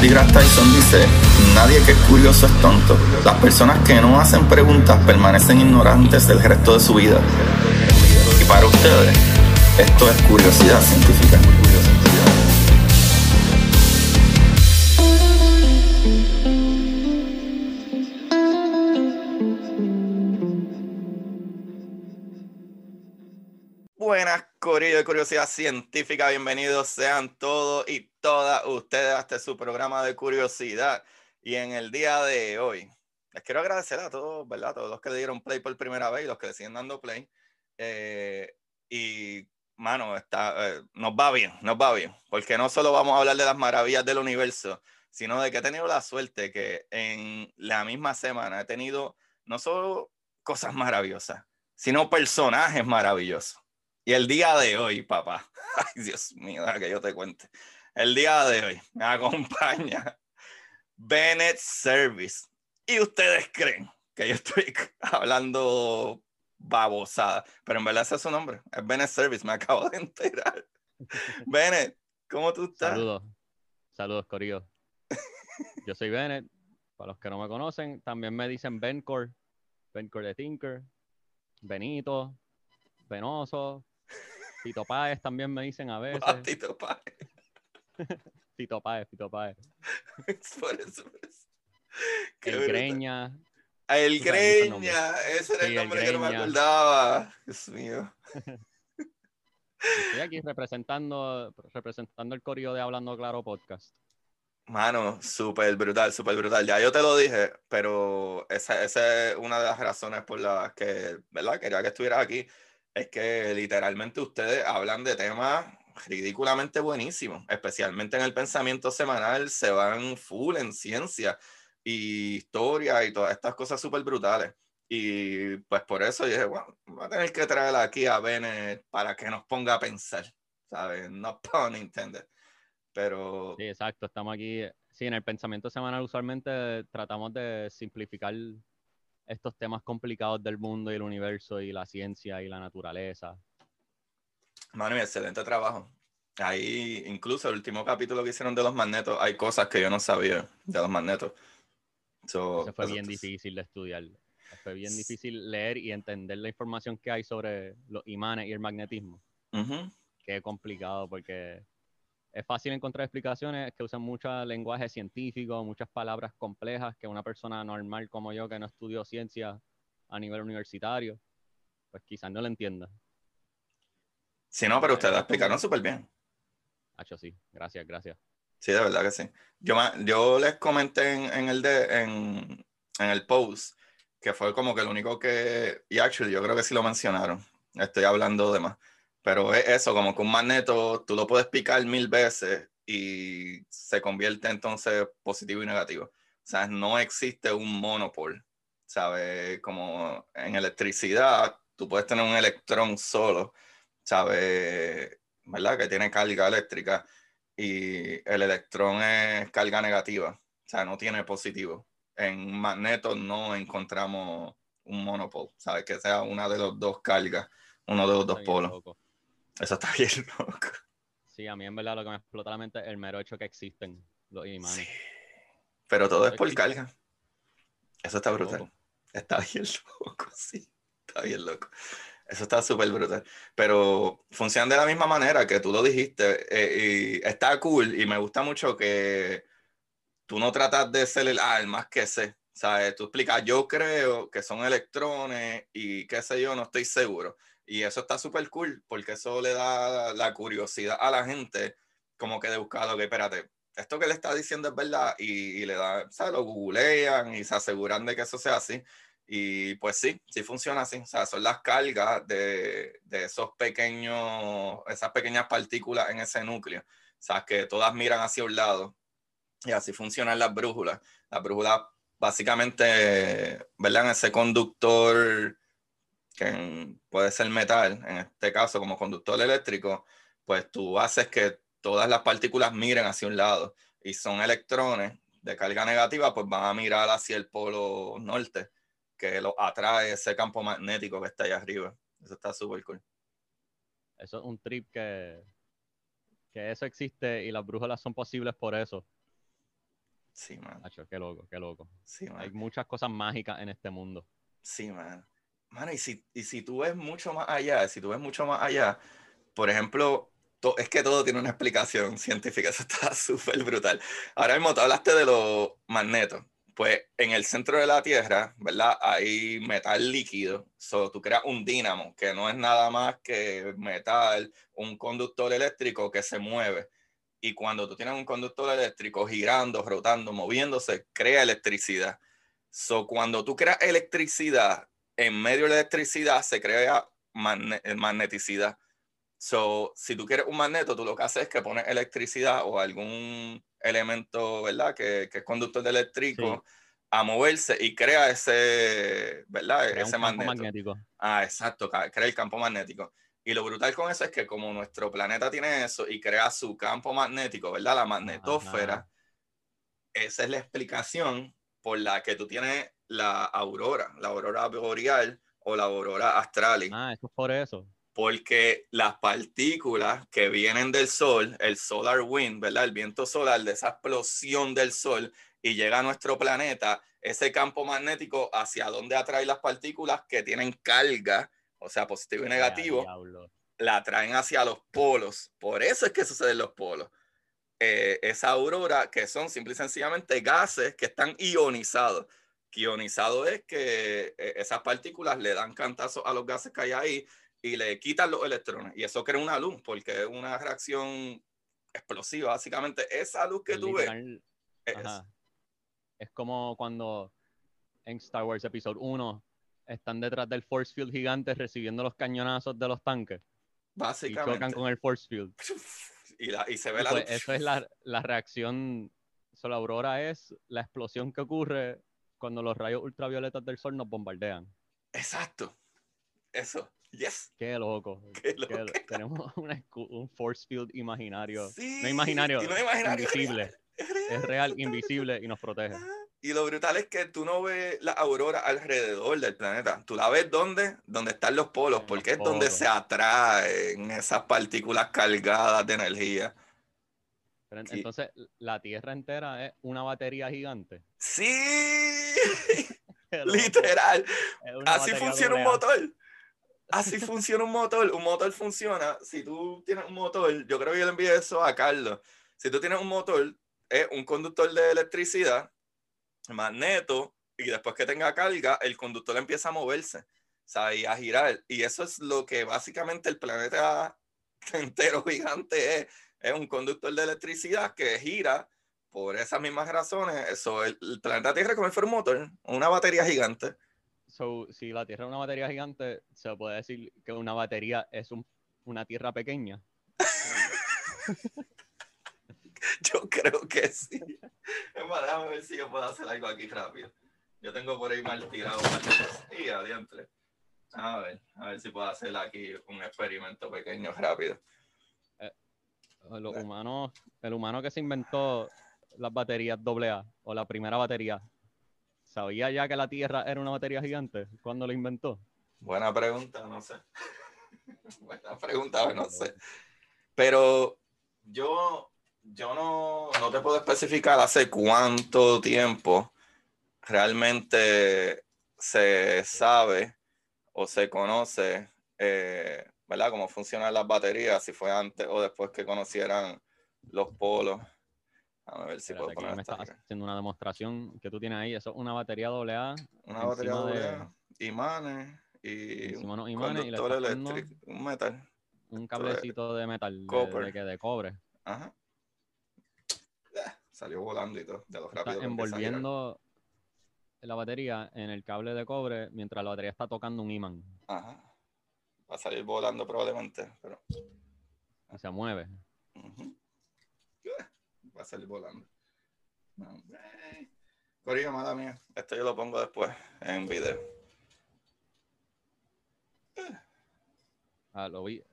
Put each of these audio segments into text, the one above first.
Neil Tyson dice, nadie que es curioso es tonto. Las personas que no hacen preguntas permanecen ignorantes del resto de su vida. Y para ustedes, esto es curiosidad científica. Buenas, Corillo de Curiosidad Científica. Bienvenidos sean todos y todas ustedes a este su programa de curiosidad. Y en el día de hoy, les quiero agradecer a todos, ¿verdad? A todos los que le dieron play por primera vez y los que le siguen dando play. Eh, y, mano, está, eh, nos va bien, nos va bien. Porque no solo vamos a hablar de las maravillas del universo, sino de que he tenido la suerte que en la misma semana he tenido no solo cosas maravillosas, sino personajes maravillosos. Y el día de hoy, papá, ay Dios mío, que yo te cuente. El día de hoy me acompaña Bennett Service. Y ustedes creen que yo estoy hablando babosada, pero en verdad ese es su nombre, es Bennett Service, me acabo de enterar. Bennett, ¿cómo tú estás? Saludos, saludos, Corillo. Yo soy Bennett, para los que no me conocen, también me dicen Bencor, Bencor de Tinker, Benito, Venoso, Tito Páez también me dicen a veces. Tito Páez. Tito Páez, Tito Páez. por eso, por eso. Qué El brutal. Greña. El. Greña, ese era Sí, el el nombre que no me acordaba. Dios mío. Estoy aquí representando, representando el Corillo de Hablando Claro Podcast. Mano, súper brutal, súper brutal. Ya yo te lo dije, pero esa, esa es una de las razones por las que, ¿verdad? Quería que estuvieras aquí. Es que literalmente ustedes hablan de temas ridículamente buenísimos, especialmente en el pensamiento semanal, se van full en ciencia y historia y todas estas cosas súper brutales. Y pues por eso dije, bueno, voy a tener que traer aquí a Bennett para que nos ponga a pensar, ¿sabes? No pun intended. Pero Sí, exacto. Estamos aquí. Sí, en el pensamiento semanal usualmente tratamos de simplificar estos temas complicados del mundo y el universo y la ciencia y la naturaleza. Mano, y excelente trabajo. Ahí, incluso el último capítulo que hicieron de los magnetos, hay cosas que yo no sabía de los magnetos. So, Eso fue eso bien difícil de estudiar. Fue bien difícil leer y entender la información que hay sobre los imanes y el magnetismo. Ujú. Qué complicado porque es fácil encontrar explicaciones que usan mucho lenguaje científico, muchas palabras complejas que una persona normal como yo que no estudió ciencia a nivel universitario, pues quizás no lo entienda. Sí, no, pero ustedes lo explicaron súper bien. Hacho, sí. Gracias, gracias. Sí, de verdad que sí. Yo, yo les comenté en, en el de, en, en el post que fue como que lo único que, y actually yo creo que sí lo mencionaron, estoy hablando de más, pero es eso, como que un magneto tú lo puedes picar mil veces y se convierte entonces positivo y negativo. O sea, no existe un monopol, ¿sabes? Como en electricidad, tú puedes tener un electrón solo, ¿sabes? ¿Verdad? Que tiene carga eléctrica y el electrón es carga negativa, o sea, no tiene positivo. En magnetos no encontramos un monopol, ¿sabes? Que sea una de los dos cargas, uno de los dos polos. loco. Eso está bien loco. Sí, a mí en verdad lo que me explota la mente es el mero hecho que existen los imanes. Sí. Pero todo es por carga. Eso está brutal. loco. Está bien loco, sí. Está bien loco. Eso está súper brutal. Pero funcionan de la misma manera que tú lo dijiste. eh, y está cool. Y me gusta mucho que tú no tratas de ser el, ah, el más que sé. ¿Sabes? Tú explicas, yo creo que son electrones y qué sé yo, no estoy seguro. Y eso está súper cool porque eso le da la curiosidad a la gente como que de buscar, ok, espérate, esto que le está diciendo es verdad y, y le da, ¿sabes? Lo googlean y se aseguran de que eso sea así. Y pues sí, sí funciona así. O sea, son las cargas de, esos pequeños, esas pequeñas partículas en ese núcleo. O sea, que todas miran hacia un lado. Y así funcionan las brújulas. Las brújulas, básicamente, ¿verdad? En ese conductor que puede ser metal, en este caso como conductor eléctrico, pues tú haces que todas las partículas miren hacia un lado y son electrones de carga negativa, pues van a mirar hacia el polo norte, que lo atrae ese campo magnético que está ahí arriba. Eso está súper cool. Eso es un trip que, que eso existe y las brújulas son posibles por eso. Sí, man. qué loco, qué loco. Sí, man. Hay muchas cosas mágicas en este mundo. Sí, man. Mano, y si, y si tú ves mucho más allá, si tú ves mucho más allá, por ejemplo, es que todo tiene una explicación científica, eso está súper brutal. Ahora mismo tú hablaste de los magnetos. Pues en el centro de la Tierra, ¿verdad? Hay metal líquido. So, tú creas un dínamo, que no es nada más que metal, un conductor eléctrico que se mueve. Y cuando tú tienes un conductor eléctrico girando, rotando, moviéndose, crea electricidad. So, cuando tú creas electricidad, en medio de la electricidad se crea magneticidad. So, si tú quieres un magneto, tú lo que haces es que pones electricidad o algún elemento, ¿verdad? Que, que es conductor de eléctrico a moverse y crea ese, ¿verdad? ese magnético. Ah, exacto, crea el campo magnético. Y lo brutal con eso es que como nuestro planeta tiene eso y crea su campo magnético, ¿verdad? La magnetósfera, esa es la explicación por la que tú tienes la aurora, la aurora boreal o la aurora astral. Ah, eso es por eso porque las partículas que vienen del Sol, el solar wind, ¿verdad? El viento solar, de esa explosión del Sol y llega a nuestro planeta, ese campo magnético hacia donde atrae las partículas que tienen carga, o sea, positivo y negativo, la atraen hacia los polos. Por eso es que suceden los polos. Eh, esa aurora, que son simple y sencillamente gases que están ionizados. ionizado es que eh, esas partículas le dan cantazos a los gases que hay ahí y le quitan los electrones. Y eso crea una luz, porque es una reacción explosiva. Básicamente, esa luz que tú ves. Es, como cuando en Star Wars Episode 1 están detrás del Force Field gigante recibiendo los cañonazos de los tanques. Básicamente. Y chocan con el Force Field. Y, se ve la pues, Eso es la, la reacción. la aurora es la explosión que ocurre cuando los rayos ultravioletas del sol nos bombardean. Exacto. Eso. Yes. Qué loco. tenemos un force field imaginario. no imaginario, invisible. Es real, invisible y nos protege. Y lo brutal es que tú no ves la aurora alrededor del planeta. Tú la ves donde, donde están los polos, porque es donde se atraen esas partículas cargadas de energía. entonces, ¿la Tierra entera es una batería gigante? Sí, literal. Así funciona un motor así funciona un motor. Un motor funciona. Si tú tienes un motor, yo creo que yo le envié eso a Carlos. Si tú tienes un motor, es un conductor de electricidad, magneto, y después que tenga carga, el conductor empieza a moverse, ¿sabes? Y a girar. Y eso es lo que básicamente el planeta entero gigante es. Es un conductor de electricidad que gira por esas mismas razones. Eso, el, el planeta Tierra como el motor, una batería gigante si la Tierra es una batería gigante, se puede decir que una batería es una Tierra pequeña. yo creo que sí. Es más, déjame ver si yo puedo hacer algo aquí rápido. Yo tengo por ahí mal tirado Y adiante. A ver, a ver si puedo hacer aquí un experimento pequeño rápido. Eh, los humanos, el humano que se inventó las baterías AA o la primera batería, ¿Sabía ya que la Tierra era una batería gigante cuando lo inventó? Buena pregunta, no sé. Buena pregunta, no sé. Pero yo, yo no, no te puedo especificar hace cuánto tiempo realmente se sabe o se conoce, eh, ¿verdad? Cómo funcionan las baterías, si fue antes o después que conocieran los polos. A ver si puedo poner me estás haciendo una demostración que tú tienes ahí. Eso es una batería AA. Una batería AA, imanes y un imanes y eléctrico, un metal. Un cablecito de, metal, de, de, de, cobre. Ajá. Salió volando y todo, de lo rápido. envolviendo la batería en el cable de cobre mientras la batería está tocando un imán. Ajá. Va a salir volando probablemente, pero... se mueve va a salir volando. Corillo, mala mía. Esto yo lo pongo después en video. Ah, lo vi.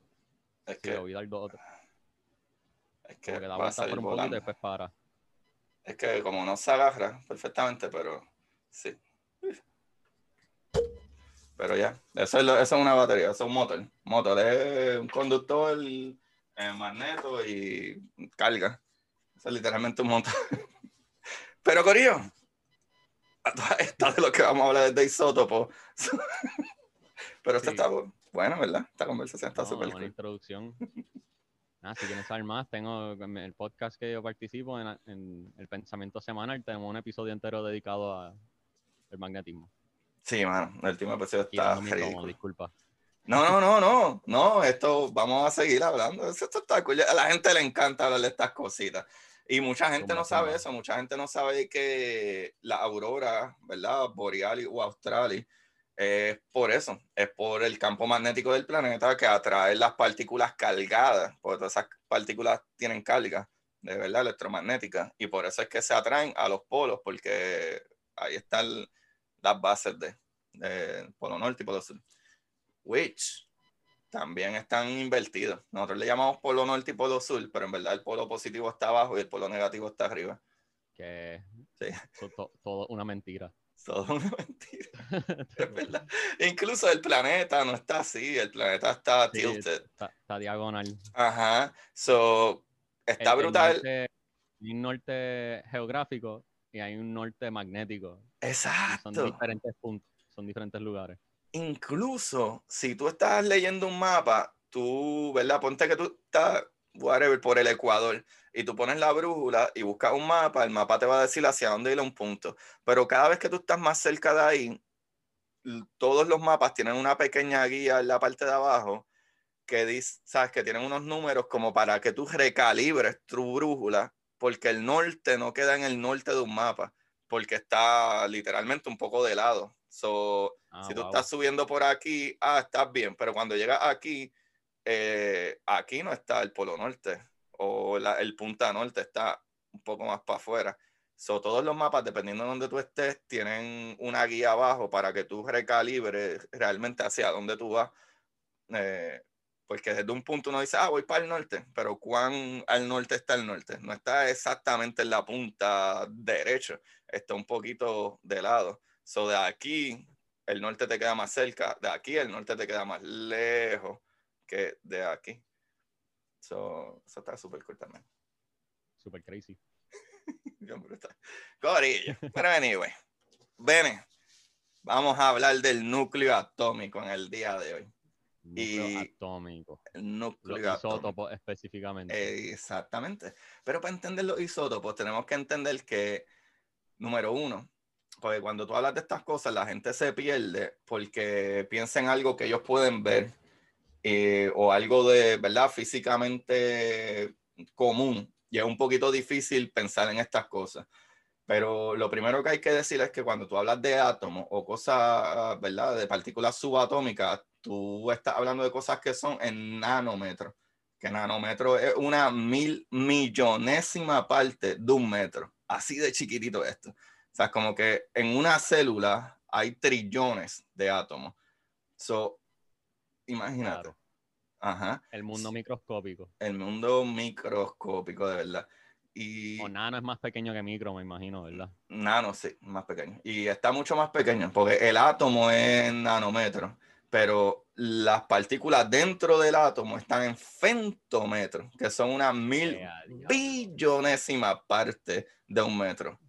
Es Sí, que, lo vi dar dos otros. es que va a salir por un poquito y volando. después para. Es que como no se agarra perfectamente, pero sí. Pero ya, eso es, lo- eso es una batería, eso es un motor. Motor es un conductor, eh, magneto y carga. Literalmente un motor. Pero Corillo, a todas estas de lo que vamos a hablar es de isótopos. Pero esto Sí. está bu- bueno, ¿verdad? Esta conversación está No, súper cool. introducción. Nada, si quieren saber más, tengo en el podcast que yo participo en, en el pensamiento semanal, tenemos un episodio entero dedicado a el magnetismo. Sí, mano, el último episodio está ridículo. disculpa. No, no, no, no, no, esto vamos a seguir hablando. Esto está cool. A la gente le encanta hablar de estas cositas. Y mucha gente no sabe eso, mucha gente no sabe que la aurora, ¿verdad? Borealis o australis, es por eso, es por el campo magnético del planeta que atrae las partículas cargadas, porque todas esas partículas tienen carga, de verdad, electromagnética, y por eso es que se atraen a los polos, porque ahí están las bases de, de polo norte y polo sur. Which también están invertidos. Nosotros le llamamos polo norte y polo sur, pero en verdad el polo positivo está abajo y el polo negativo está arriba. Que Sí. son to- todo una mentira. Todo una mentira, es verdad. Incluso el planeta no está así, el planeta está Sí, tilted. Está, está diagonal. Ajá, so está El- el brutal. norte- hay un norte geográfico y hay un norte magnético. y son Exacto. diferentes puntos, son diferentes lugares. Incluso si tú estás leyendo un mapa, tú, ¿verdad? Ponte que tú estás, por el Ecuador y tú pones la brújula y buscas un mapa, el mapa te va a decir hacia dónde ir a un punto. Pero cada vez que tú estás más cerca de ahí, todos los mapas tienen una pequeña guía en la parte de abajo que dice, sabes, que tienen unos números como para que tú recalibres tu brújula, porque el norte no queda en el norte de un mapa, porque está literalmente un poco de lado. So, Ah, si tú wow. estás subiendo por aquí, ah, estás bien, pero cuando llegas aquí, eh, aquí no está el polo norte o la- el punta norte está un poco más para afuera. So, todos los mapas, dependiendo de donde tú estés, tienen una guía abajo para que tú recalibres realmente hacia dónde tú vas. Eh, porque desde un punto uno dice, ah, voy para el norte, pero ¿cuán al norte está el norte? No está exactamente en la punta derecha, está un poquito de lado. So, de aquí, el norte te queda más cerca, de aquí el norte te queda más lejos que de aquí. So, eso está súper cool también. Super crazy. Bien brutal. Corillo. Pero anyway, Bene, vamos a hablar del núcleo atómico en el día de hoy. Núcleo Y- atómico. El Los núcleo atómico. isótopos específicamente. Exactamente. Pero para entender los isótopos tenemos que entender que, número uno, porque cuando tú hablas de estas cosas la gente se pierde porque piensa en algo que ellos pueden ver eh, o algo de, ¿verdad? Físicamente común. Y es un poquito difícil pensar en estas cosas. Pero lo primero que hay que decir es que cuando tú hablas de átomos o cosas, ¿verdad? De partículas subatómicas, tú estás hablando de cosas que son en nanómetros que nanómetro es una mil millonésima parte de un metro. Así de chiquitito esto. O sea, como que en una célula hay trillones de átomos. So, imagínate. Claro. Ajá. El mundo microscópico. El mundo microscópico, de verdad. Y O nano es más pequeño que micro, me imagino, ¿verdad? nano, sí, más pequeño. Y está mucho más pequeño, porque el átomo es en nanómetros, pero las partículas dentro del átomo están en femtómetros, que son una mil billonésima parte de un metro.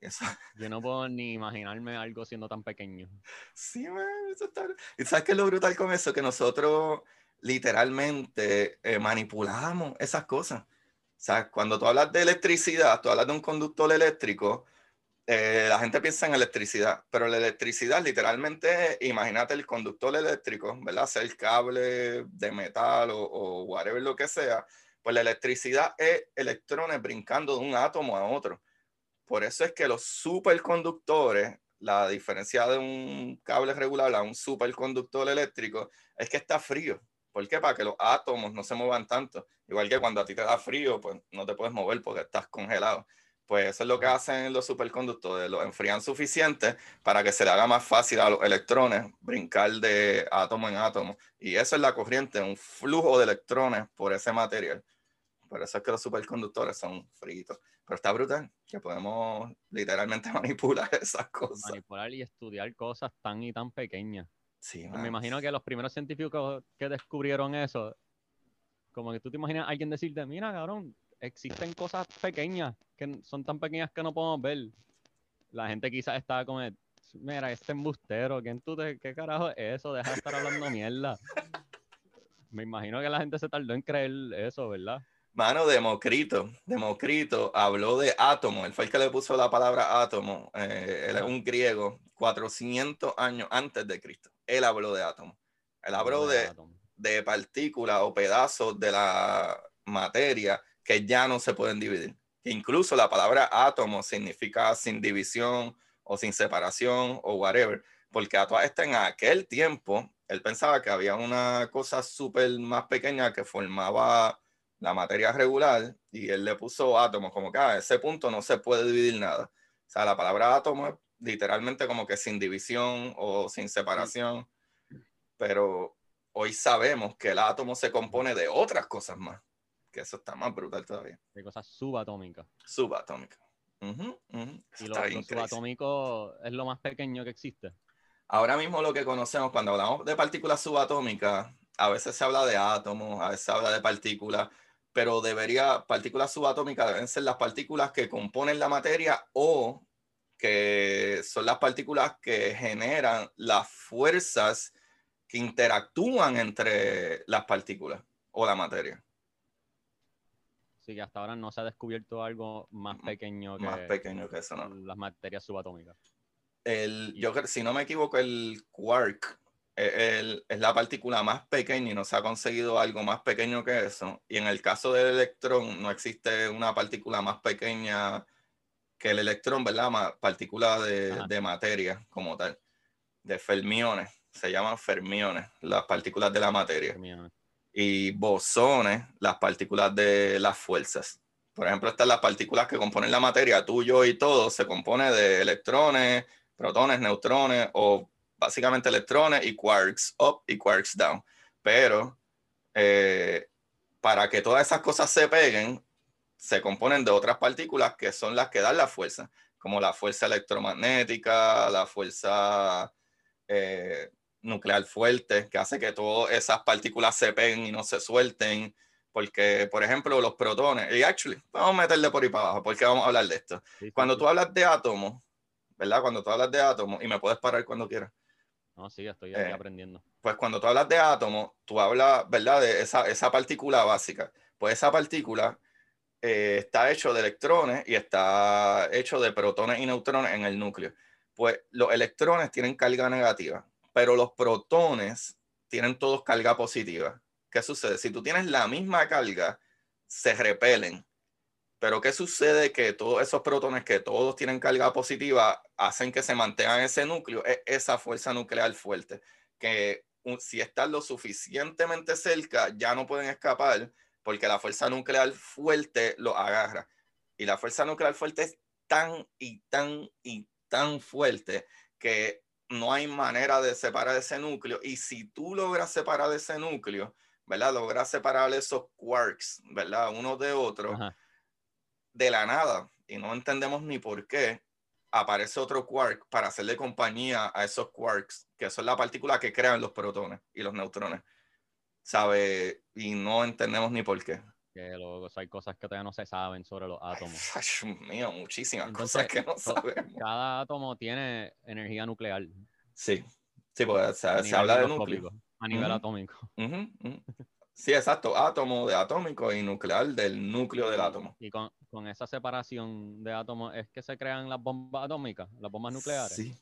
Eso, Yo no puedo ni imaginarme algo siendo tan pequeño. sí, man, eso está... ¿Y sabes qué es lo brutal con eso? Que nosotros literalmente eh, manipulamos esas cosas. O sea, cuando tú hablas de electricidad, tú hablas de un conductor eléctrico, eh, la gente piensa en electricidad, pero la electricidad literalmente, imagínate el conductor eléctrico, ¿verdad? Sea el cable de metal o, o whatever lo que sea, pues la electricidad es electrones brincando de un átomo a otro. Por eso es que los superconductores, la diferencia de un cable regular a un superconductor eléctrico, es que está frío. ¿Por qué? Para que los átomos no se muevan tanto. Igual que cuando a ti te da frío, pues no te puedes mover porque estás congelado. Pues eso es lo que hacen los superconductores, los enfrían suficiente para que se le haga más fácil a los electrones brincar de átomo en átomo. Y eso es la corriente, un flujo de electrones por ese material. Por eso es que los superconductores son fritos. Pero está brutal que podemos literalmente manipular esas cosas. Manipular y estudiar cosas tan y tan pequeñas. Sí, Me mano. imagino que los primeros científicos que descubrieron eso, como que tú te imaginas a alguien decirte, mira, cabrón, existen cosas pequeñas que son tan pequeñas que no podemos ver. La gente quizás estaba como, mira, este embustero, ¿quién tú te, ¿qué carajo es eso? Deja de estar hablando mierda. Me imagino que la gente se tardó en creer eso, ¿verdad? Mano, Democrito, Democrito habló de átomo, él fue el que le puso la palabra átomo, eh, él es un griego, 400 años antes de Cristo, él habló de átomo, él habló de, de partículas o pedazos de la materia que ya no se pueden dividir. Incluso la palabra átomo significa sin división o sin separación o whatever, porque a todas estas en aquel tiempo él pensaba que había una cosa súper más pequeña que formaba la materia regular y él le puso átomos, como que "Ah, a ese punto no se puede dividir nada. O sea, la palabra átomo es literalmente como que sin división o sin separación, pero hoy sabemos que el átomo se compone de otras cosas más, que eso está más brutal todavía. De cosas subatómicas. Subatómica. Ujú, ujú. Eso Y lo, lo subatómico es lo más pequeño que existe. Ahora mismo lo que conocemos, cuando hablamos de partículas subatómicas, a veces se habla de átomos, a veces se habla de partículas, pero debería, partículas subatómicas deben ser las partículas que componen la materia o que son las partículas que generan las fuerzas que interactúan entre las partículas o la materia. Así que hasta ahora no se ha descubierto algo más pequeño que Más pequeño que eso, ¿no? las materias subatómicas. El, yo si no me equivoco, el quark el- es la partícula más pequeña y no se ha conseguido algo más pequeño que eso. Y en el caso del electrón, no existe una partícula más pequeña que el electrón, ¿verdad? Partícula de, de materia como tal, de fermiones. Se llaman fermiones, las partículas de la materia y bosones, las partículas de las fuerzas. Por ejemplo, estas las partículas que componen la materia, tú, yo y todo, se compone de electrones, protones, neutrones o básicamente electrones y quarks up y quarks down. Pero eh, para que todas esas cosas se peguen, se componen de otras partículas que son las que dan la fuerza, como la fuerza electromagnética, la fuerza eh, nuclear fuerte, que hace que todas esas partículas se peguen y no se suelten. Porque, por ejemplo, los protones, y actually, vamos a meterle por ahí para abajo, porque vamos a hablar de esto. Cuando tú hablas de átomos, ¿verdad? Cuando tú hablas de átomos, y me puedes parar cuando quieras, No, sí, estoy aquí eh, aprendiendo. pues cuando tú hablas de átomos, tú hablas, ¿verdad? De esa, esa partícula básica. Pues esa partícula eh, está hecho de electrones y está hecho de protones y neutrones en el núcleo. Pues los electrones tienen carga negativa, pero los protones tienen todos carga positiva. ¿Qué sucede? Si tú tienes la misma carga, se repelen. Pero ¿qué sucede? Que todos esos protones que todos tienen carga positiva hacen que se mantengan en ese núcleo, es esa fuerza nuclear fuerte, que si están lo suficientemente cerca, ya no pueden escapar porque la fuerza nuclear fuerte lo agarra. Y la fuerza nuclear fuerte es tan y tan y tan fuerte que no hay manera de separar ese núcleo. Y si tú logras separar ese núcleo, ¿verdad? Logras separar esos quarks, ¿verdad? Uno de otro Ajá. De la nada, y no entendemos ni por qué, aparece otro quark para hacerle compañía a esos quarks, que son la partícula que crean los protones y los neutrones. ¿Sabe? Y no entendemos ni por qué. Que luego o sea, hay cosas que todavía no se saben sobre los átomos. Ay, Dios mío, muchísimas Entonces, cosas que no sabemos. Cada átomo tiene energía nuclear. Sí, sí, porque se, a se habla de núcleo. A nivel Ujú. atómico. Ujú, ujú. Sí, exacto, átomo de atómico y nuclear del núcleo del átomo. Y con, con esa separación de átomos es que se crean las bombas atómicas, las bombas nucleares. Sí,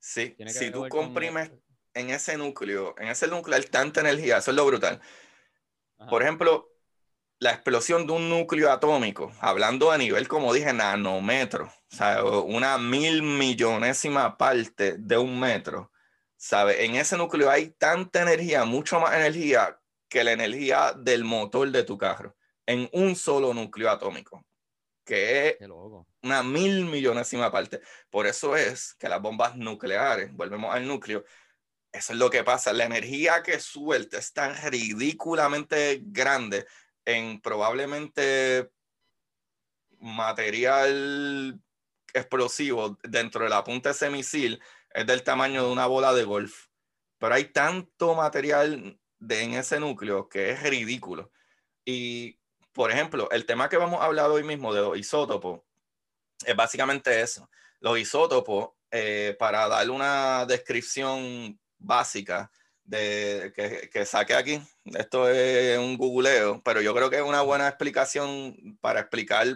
sí. Tiene que Si tú con- comprimes en ese núcleo, en ese núcleo hay tanta energía, eso es lo brutal. Ajá. Por ejemplo, la explosión de un núcleo atómico, hablando a nivel, como dije, nanómetro, o sea, una mil millonésima parte de un metro, ¿sabe? En ese núcleo hay tanta energía, mucho más energía que la energía del motor de tu carro, en un solo núcleo atómico. que es una mil millonésima parte. Por eso es que las bombas nucleares, volvemos al núcleo, eso es lo que pasa. La energía que suelta es tan ridículamente grande en probablemente material explosivo dentro de la punta de ese misil es del tamaño de una bola de golf. Pero hay tanto material de, en ese núcleo que es ridículo. Y, por ejemplo, el tema que vamos a hablar hoy mismo de los isótopos es básicamente eso. Los isótopos, eh, para darle una descripción básica de, que, que saqué aquí, esto es un googleo, pero yo creo que es una buena explicación para explicar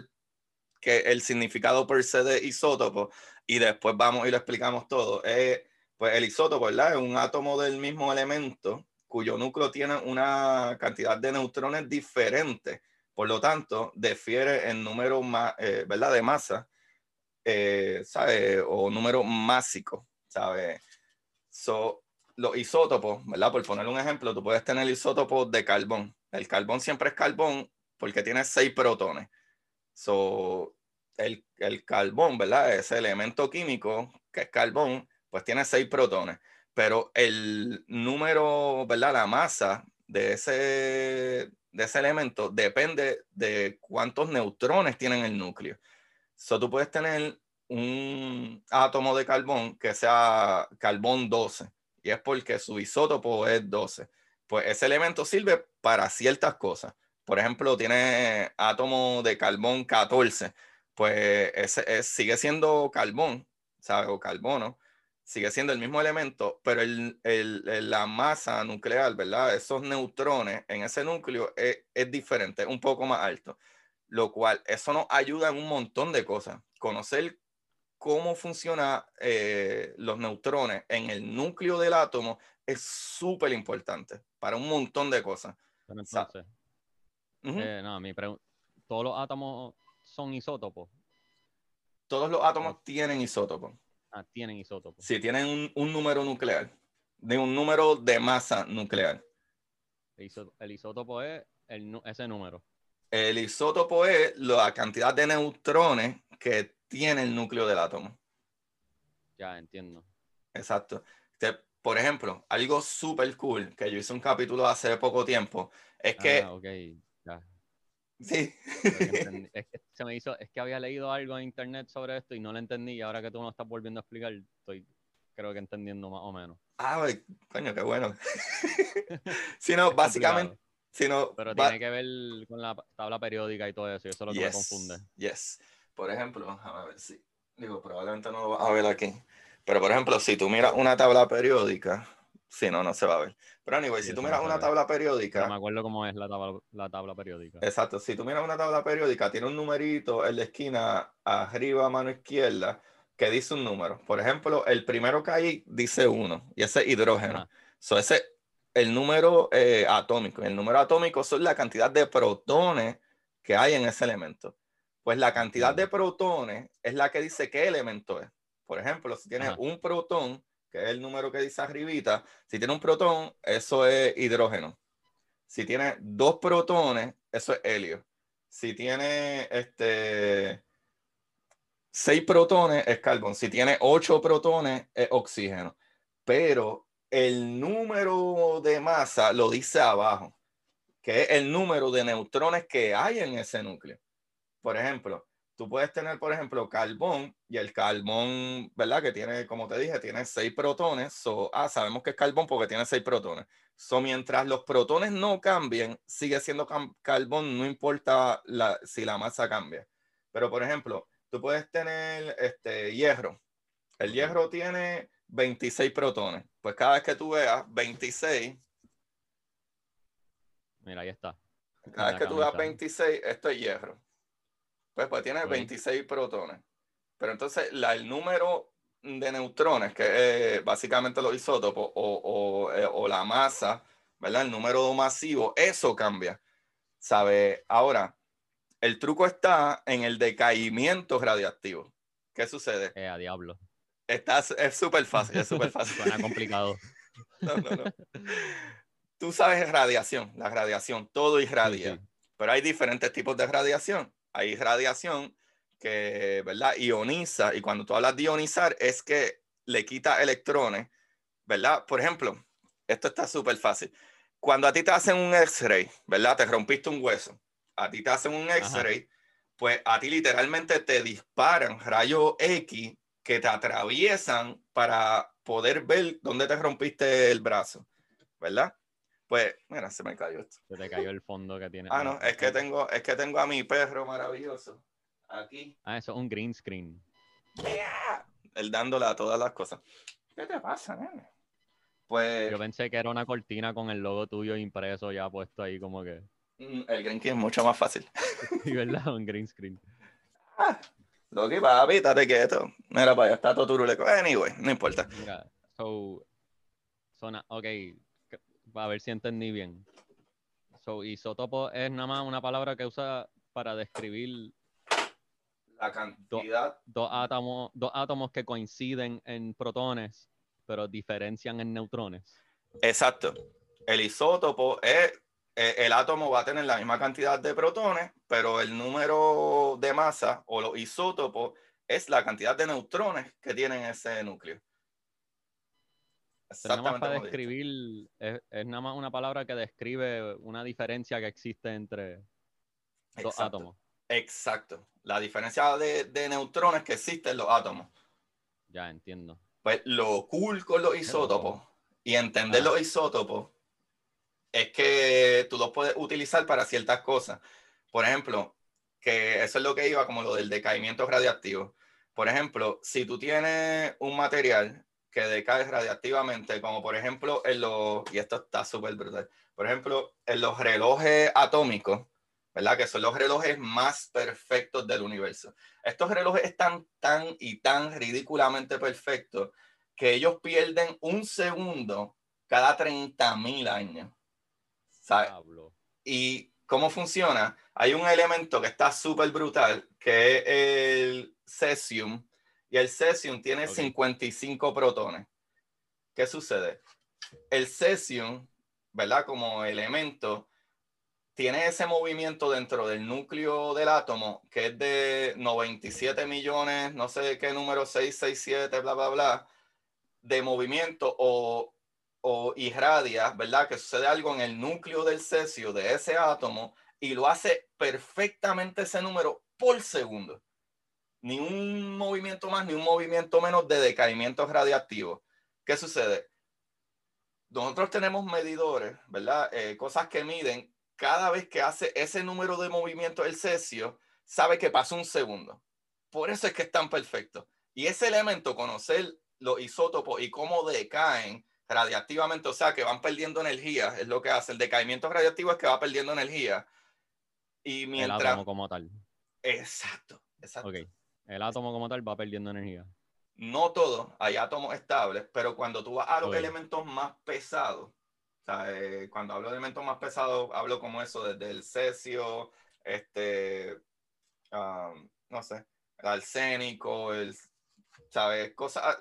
que el significado per se de isótopo y después vamos y lo explicamos todo. Pues el isótopo, ¿verdad? Es un átomo del mismo elemento cuyo núcleo tiene una cantidad de neutrones diferente. Por lo tanto, difiere en número, eh, ¿verdad? De masa, eh, ¿sabe? O número másico, ¿sabe? So, los isótopos, ¿verdad? Por poner un ejemplo, tú puedes tener isótopos de carbón. El carbón siempre es carbón porque tiene seis protones. So, el, el carbón, ¿verdad? Ese elemento químico que es carbón, pues tiene seis protones. Pero el número, ¿verdad? La masa de ese, de ese elemento depende de cuántos neutrones tiene el núcleo. So, tú puedes tener un átomo de carbón que sea carbón 12 y es porque su isótopo es 12. Pues ese elemento sirve para ciertas cosas. Por ejemplo, tiene átomo de carbón 14, pues ese, sigue siendo carbón, ¿sabes? O carbono, sigue siendo el mismo elemento, pero el, el, la masa nuclear, ¿verdad? Esos neutrones en ese núcleo es, es, diferente, un poco más alto, lo cual eso nos ayuda en un montón de cosas. Conocer cómo funcionan eh, los neutrones en el núcleo del átomo es súper importante para un montón de cosas. entonces, eh, no, mi ¿todos los átomos son isótopos? Todos los átomos tienen isótopos. Ah, tienen isótopos. Sí, tienen un, número nuclear, de un número de masa nuclear. El, isótopo es ese número. El isótopo es la cantidad de neutrones que tiene el núcleo del átomo. Ya, entiendo. Exacto. por ejemplo, algo súper cool que yo hice un capítulo hace poco tiempo es que... Ah. Sí. Es que se me hizo, es que había leído algo en internet sobre esto y no lo entendí y ahora que tú me estás volviendo a explicar, estoy creo que entendiendo más o menos. Ah, coño, qué bueno. si no, básicamente... Sino, Pero tiene que ver con la tabla periódica y todo eso, y eso es lo que me confunde. Yes. Por ejemplo, a ver si, digo, probablemente no lo vas a ver aquí, pero por ejemplo, si tú miras una tabla periódica, si no, no se va a ver. Pero anyway, si tú miras una tabla periódica. No me acuerdo cómo es la tabla, la tabla periódica. Exacto, si tú miras una tabla periódica, tiene un numerito en la esquina arriba mano izquierda que dice un número. Por ejemplo, el primero que hay dice uno y ese es hidrógeno. So, ese el número eh, atómico. El número atómico son la cantidad de protones que hay en ese elemento. Pues la cantidad de protones es la que dice qué elemento es. Por ejemplo, si tienes un protón, que es el número que dice arribita, si tiene un protón, eso es hidrógeno. Si tiene dos protones, eso es helio. Si tiene este, seis protones, es carbón. Si tiene ocho protones, es oxígeno. Pero el número de masa lo dice abajo, que es el número de neutrones que hay en ese núcleo por ejemplo, tú puedes tener, por ejemplo, carbón y el carbón, ¿verdad? Que tiene, como te dije, tiene seis protones. So, ah, sabemos que es carbón porque tiene seis protones. So, mientras los protones no cambien, sigue siendo carbón, no importa la, si la masa cambia. Pero, por ejemplo, tú puedes tener este hierro. El hierro tiene 26 protones. Pues cada vez que tú veas 26. Mira, ahí está. Cada vez que tú veas 26, esto es hierro. Pues, pues tiene 26 protones. Pero entonces la, el número de neutrones, que es básicamente los isótopos, o, eh, o, la masa, ¿verdad? El número masivo, eso cambia. ¿Sabe? Ahora, el truco está en el decaimiento radiactivo. ¿Qué sucede? Eh, a diablo. Estás, es súper fácil, es súper fácil. Suena complicado. no, no, no. Tú sabes radiación, la radiación, todo irradia. Pero hay diferentes tipos de radiación hay radiación que, ¿verdad? Ioniza, y cuando tú hablas de ionizar es que le quita electrones, ¿verdad? Por ejemplo, esto está súper fácil. Cuando a ti te hacen un X-ray, ¿verdad? Te rompiste un hueso, a ti te hacen un X-ray, pues a ti literalmente te disparan rayos X que te atraviesan para poder ver dónde te rompiste el brazo, ¿verdad? Pues, mira, se me cayó esto. Se te cayó el fondo que tiene. Ah, no, es que tengo, es que tengo a mi perro maravilloso aquí. Ah, eso es un green screen. Yeah. Él dándole a todas las cosas. ¿Qué te pasa, nene? Pues. Yo pensé que era una cortina con el logo tuyo impreso ya puesto ahí como que. Mm, el green screen es mucho más fácil. Sí, ¿verdad? Un green screen. Ah, lo que papi, estate quieto. Mira para allá, está todo turuleco. Anyway, no importa. Mira, so. Zona, ok, a ver si entendí bien. So, isótopo es nada más una palabra que usa para describir la cantidad. Dos, átomos, dos átomos que coinciden en protones, pero diferencian en neutrones. Exacto. El isótopo es, eh, el átomo va a tener la misma cantidad de protones, pero el número de masa o los isótopos es la cantidad de neutrones que tienen ese núcleo. Exactamente. Para describir, es, nada más una palabra que describe una diferencia que existe entre dos átomos. Exacto. La diferencia de, neutrones que existe en los átomos. Ya entiendo. Pues lo cool con los isótopos y entender los isótopos es que tú los puedes utilizar para ciertas cosas. Por ejemplo, que eso es lo que iba como lo del decaimiento radiactivo. Por ejemplo, si tú tienes un material que decae radiactivamente, como por ejemplo en los, y esto está súper brutal, por ejemplo, en los relojes atómicos, ¿verdad? Que son los relojes más perfectos del universo. Estos relojes están tan y tan ridículamente perfectos que ellos pierden un segundo cada 30 mil años. ¿Sabes? ¿Y cómo funciona? Hay un elemento que está súper brutal, que es el cesium, y el cesium tiene 55 protones. ¿Qué sucede? El cesium, ¿verdad? Como elemento, tiene ese movimiento dentro del núcleo del átomo que es de 97 millones, no sé qué número, 667, bla, bla, bla, de movimiento o, o irradia, ¿verdad? Que sucede algo en el núcleo del cesio de ese átomo y lo hace perfectamente ese número por segundo. Ni un movimiento más, ni un movimiento menos de decaimiento radiactivo. ¿Qué sucede? Nosotros tenemos medidores, ¿verdad? Eh, cosas que miden cada vez que hace ese número de movimiento el cesio, sabe que pasa un segundo. Por eso es que es tan perfecto. Y ese elemento, conocer los isótopos y cómo decaen radiactivamente, o sea, que van perdiendo energía, es lo que hace. El decaimiento radiactivo es que va perdiendo energía. Y mientras... El átomo como tal. Exacto, exacto. Ok. El átomo como tal va perdiendo energía. No todo, hay átomos estables, pero cuando tú vas a los elementos más pesados, eh, cuando hablo de elementos más pesados, hablo como eso, desde el cesio, este, no sé, el arsénico, el, ¿sabes? Cosas,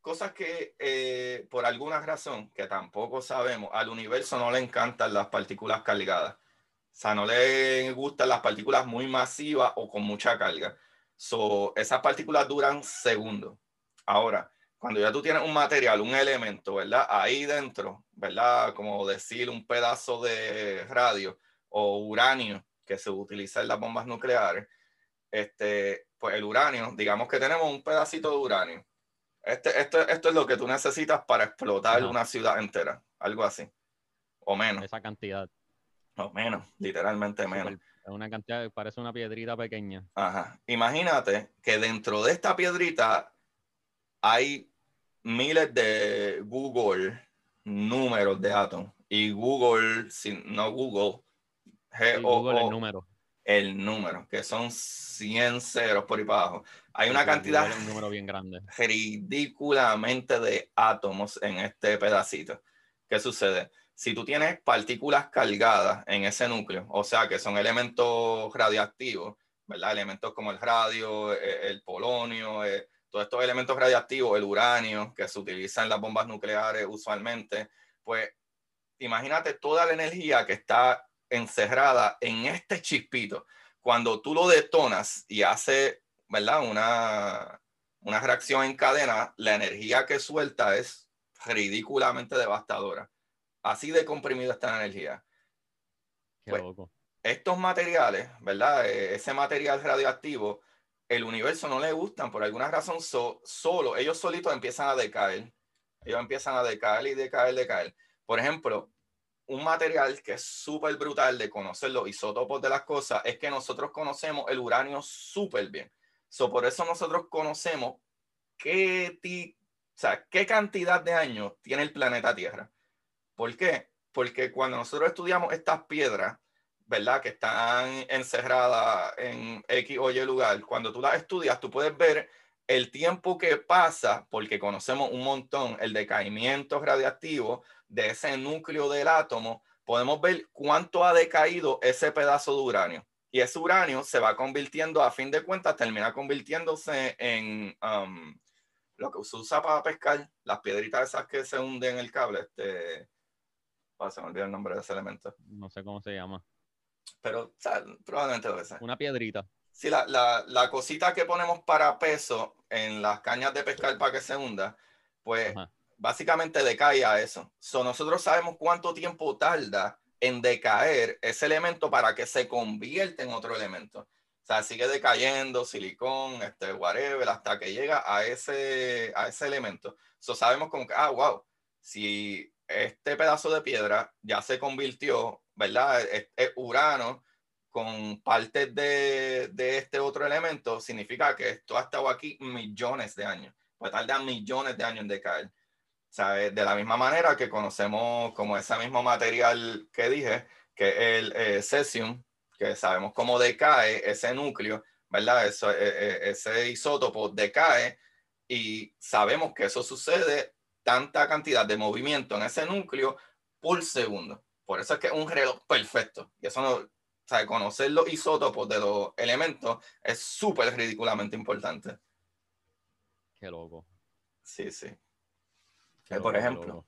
cosas que eh, por alguna razón, que tampoco sabemos, al universo no le encantan las partículas cargadas. O sea, no le gustan las partículas muy masivas o con mucha carga. So, esas partículas duran segundos. Ahora, cuando ya tú tienes un material, un elemento, ¿verdad? Ahí dentro, ¿verdad? Como decir un pedazo de radio o uranio que se utiliza en las bombas nucleares, este, pues el uranio, digamos que tenemos un pedacito de uranio. Este, esto, esto es lo que tú necesitas para explotar una ciudad entera, algo así, o menos. Esa cantidad. O menos, literalmente menos. Es una cantidad, parece una piedrita pequeña. Ajá. Imagínate que dentro de esta piedrita hay miles de Google números de átomos. Y Google, no Google, Google el número. El número, que son 100 ceros por ahí para abajo. Hay una cantidad un número bien grande. ridículamente de átomos en este pedacito. ¿Qué sucede? Si tú tienes partículas cargadas en ese núcleo, o sea, que son elementos radiactivos, ¿verdad? Elementos como el radio, e, el polonio, e, todos estos elementos radiactivos, el uranio, que se utiliza en las bombas nucleares usualmente, pues imagínate toda la energía que está encerrada en este chispito. Cuando tú lo detonas y hace, ¿verdad? Una, una reacción en cadena, la energía que suelta es ridículamente devastadora. Así de comprimido está la energía. Pues, estos materiales, ¿verdad? E, ese material radioactivo, el universo no le gustan por alguna razón, solo ellos solitos empiezan a decaer. Ellos empiezan a decaer y decaer, decaer. Por ejemplo, un material que es súper brutal de conocer los isótopos de las cosas es que nosotros conocemos el uranio súper bien. So, por eso nosotros conocemos qué, o sea, qué cantidad de años tiene el planeta Tierra. ¿Por qué? Porque cuando nosotros estudiamos estas piedras, ¿verdad? Que están encerradas en X o Y lugar, cuando tú las estudias, tú puedes ver el tiempo que pasa, porque conocemos un montón el decaimiento radiactivo de ese núcleo del átomo, podemos ver cuánto ha decaído ese pedazo de uranio. Y ese uranio se va convirtiendo, a fin de cuentas, termina convirtiéndose en um, lo que se usa para pescar, las piedritas esas que se hunden en el cable. Este, oh, se me olvidó el nombre de ese elemento. No sé cómo se llama. Pero probablemente lo sea. Una piedrita. Sí, la, la, la, cosita que ponemos para peso en las cañas de pescar para que se hunda, pues básicamente decae a eso. So, nosotros sabemos cuánto tiempo tarda en decaer ese elemento para que se convierta en otro elemento. O sea, sigue decayendo, silicón, este, whatever, hasta que llega a ese, a ese elemento. So, sabemos como que, ah, wow, si este pedazo de piedra ya se convirtió, ¿verdad? Es, urano con partes de, de, este otro elemento, significa que esto ha estado aquí millones de años. Pues tarda millones de años en decaer. ¿sabes? De la misma manera que conocemos como ese mismo material que dije, que el eh, cesium, que sabemos cómo decae ese núcleo, ¿verdad? Eso, eh, ese isótopo decae y sabemos que eso sucede tanta cantidad de movimiento en ese núcleo por segundo. Por eso es que es un reloj perfecto. Y eso no, o conocer los isótopos de los elementos es súper ridículamente importante. Qué loco. Sí, sí. Eh, por ejemplo,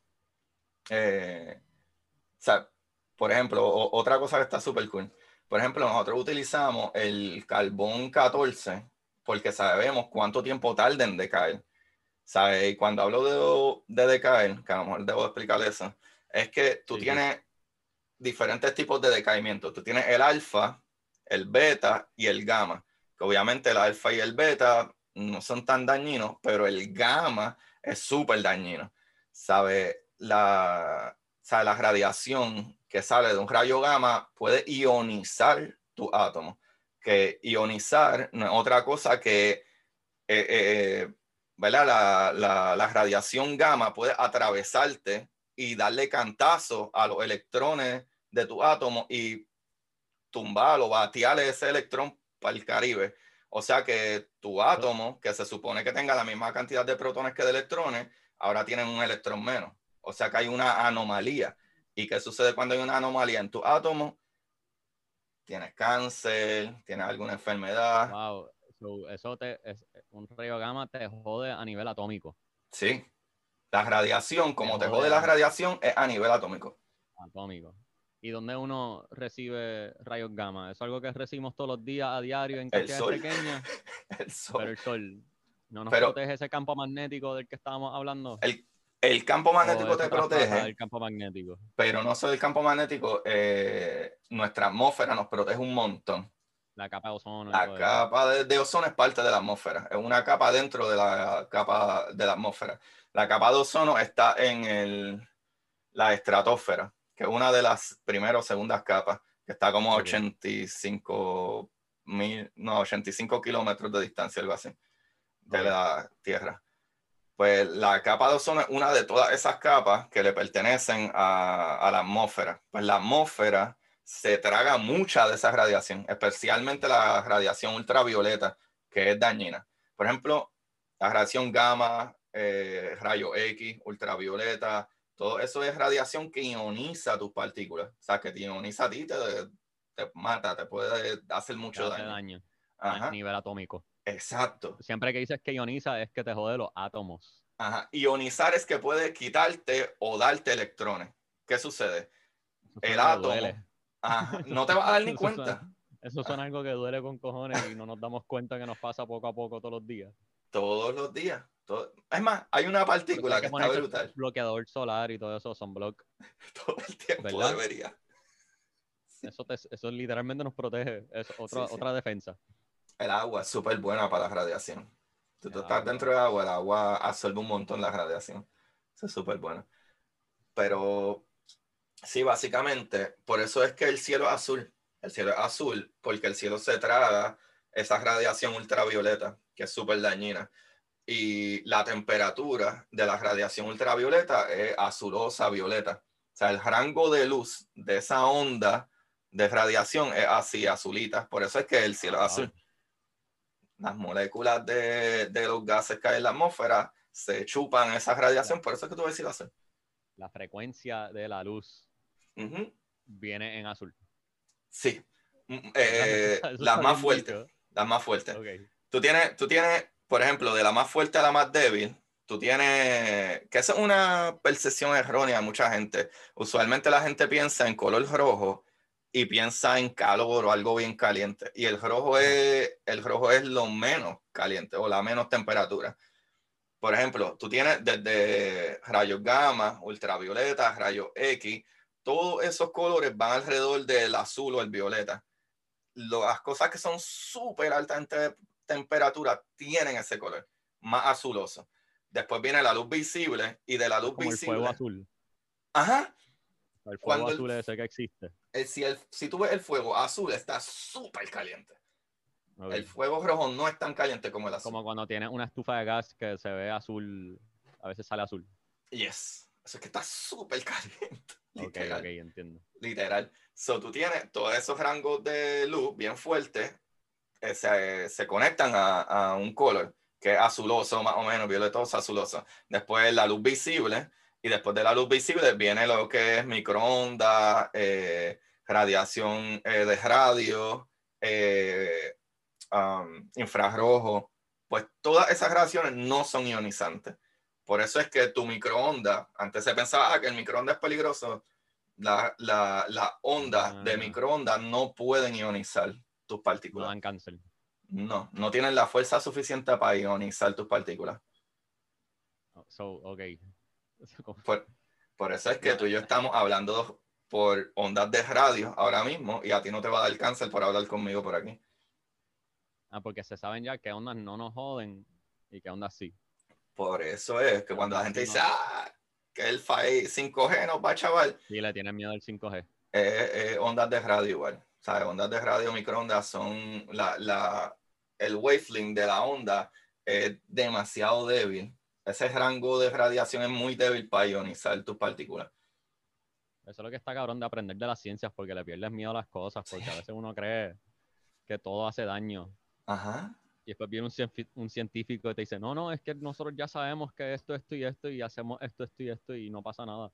eh, o sea, por ejemplo, otra cosa que está súper cool. Por ejemplo, nosotros utilizamos el carbón 14 porque sabemos cuánto tiempo tarda en decaer. ¿Sabes? Y cuando hablo de, de decaer, que a lo mejor debo explicar eso, es que tú tienes diferentes tipos de decaimiento. Tú tienes el alfa, el beta y el gamma. Que obviamente el alfa y el beta no son tan dañinos, pero el gamma es súper dañino sabe, la, sabe, la radiación que sale de un rayo gamma puede ionizar tu átomo. Que ionizar no es otra cosa que eh, eh, ¿verdad? La, la, la, radiación gamma puede atravesarte y darle cantazo a los electrones de tu átomo y tumbarlo, batearle ese electrón para el Caribe. O sea que tu átomo, que se supone que tenga la misma cantidad de protones que de electrones, ahora tienen un electrón menos. O sea que hay una anomalía. ¿Y qué sucede cuando hay una anomalía en tu átomo? Tienes cáncer, tienes alguna enfermedad. Wow, eso te, es, un rayo gamma te jode a nivel atómico. Sí, la radiación, como te, jode, la radiación, es a nivel atómico. Atómico. ¿Y dónde uno recibe rayos gamma? ¿Es algo que recibimos todos los días a diario en cantidades pequeñas? el sol. Pero el sol. ¿No nos protege ese campo magnético del que estábamos hablando? El, el campo magnético te protege. El campo magnético. Pero no solo el campo magnético, eh, nuestra atmósfera nos protege un montón. La capa de ozono. La capa de, ozono es parte de la atmósfera. Es una capa dentro de la capa de la atmósfera. La capa de ozono está en el, la estratosfera, que es una de las primeras o segundas capas, que está como a 85 mil, no, 85 kilómetros de distancia, algo así de la Tierra. Pues la capa de ozono es una de todas esas capas que le pertenecen a, la atmósfera. Pues la atmósfera se traga mucha de esa radiación, especialmente la radiación ultravioleta, que es dañina. Por ejemplo, la radiación gamma, eh, rayo X, ultravioleta, todo eso es radiación que ioniza tus partículas. O sea, que te ioniza a ti, te, te mata, te puede hacer mucho daño. daño a nivel atómico. Exacto. Siempre que dices que ioniza es que te jode los átomos. Ajá. Ionizar es que puede quitarte o darte electrones. ¿Qué sucede? El átomo. Ajá. No te vas a dar ni cuenta. Eso son algo que duele con cojones y no nos damos cuenta que nos pasa poco a poco todos los días. Todos los días. Es más, hay una partícula que, está brutal. Bloqueador solar y todo eso son block. Todo el tiempo debería. Eso, eso literalmente nos protege. Es otra, otra defensa. El agua es súper buena para la radiación. Si tú estás dentro de agua, el agua absorbe un montón la radiación. Eso es súper bueno. Pero sí, básicamente, por eso es que el cielo es azul. El cielo es azul porque el cielo se traga esa radiación ultravioleta, que es súper dañina. Y la temperatura de la radiación ultravioleta es azulosa, violeta. O sea, el rango de luz de esa onda de radiación es así, azulita. Por eso es que el cielo es azul. Las moléculas de, de, los gases que hay en la atmósfera se chupan esa radiación, por eso es que tú ves si azul. La frecuencia de la luz viene en azul. Sí. Mm, eh, las más fuertes. Las más fuertes. Tú, tienes, tú tienes, por ejemplo, de la más fuerte a la más débil, tú tienes, que esa es una percepción errónea de mucha gente. Usualmente la gente piensa en color rojo y piensa en calor o algo bien caliente. Y el rojo es, el rojo es lo menos caliente o la menos temperatura. Por ejemplo, tú tienes desde rayos gamma, ultravioleta, rayos X, todos esos colores van alrededor del azul o el violeta. Las cosas que son súper altas en temperatura tienen ese color, más azuloso. Después viene la luz visible y de la luz visible. El fuego azul. Ajá. El fuego azul es ese que existe. si, el, si tú ves el fuego azul, está súper caliente. El fuego rojo no es tan caliente como el azul. Como cuando tienes una estufa de gas que se ve azul, a veces sale azul. Yes. Eso es que está súper caliente. Ok, ok, entiendo. Literal. So, tú tienes todos esos rangos de luz bien fuertes, eh, se, se, conectan a, a, un color que es azuloso, más o menos, violetoso, azuloso. Después la luz visible, y después de la luz visible viene lo que es microondas, eh, radiación eh, de radio, um, infrarrojo. Pues todas esas radiaciones no son ionizantes. Por eso es que tu microondas, antes se pensaba ah, que el microondas es peligroso, la, la, la onda de ah. microondas no pueden ionizar tus partículas. No dan cáncer. No, no tienen la fuerza suficiente para ionizar tus partículas. Oh, so, ok. Por, por, eso es que tú y yo estamos hablando por ondas de radio ahora mismo y a ti no te va a dar cáncer por hablar conmigo por aquí. Ah, porque se saben ya que ondas no nos joden y que ondas sí. Por eso es que cuando la gente dice, ah, que el 5G nos va chaval. Sí, le tienen miedo al 5G. Eh, ondas de radio igual. ¿sabes? Ondas de radio microondas son la, la, el wavelength de la onda es demasiado débil. Ese rango de radiación es muy débil para ionizar tus partículas. Eso es lo que está cabrón de aprender de las ciencias, porque le pierdes miedo a las cosas, porque a veces uno cree que todo hace daño. Ajá. Y después viene un, científico y te dice, no, no, es que nosotros ya sabemos que esto, esto y esto, y hacemos esto, esto y esto, y no pasa nada.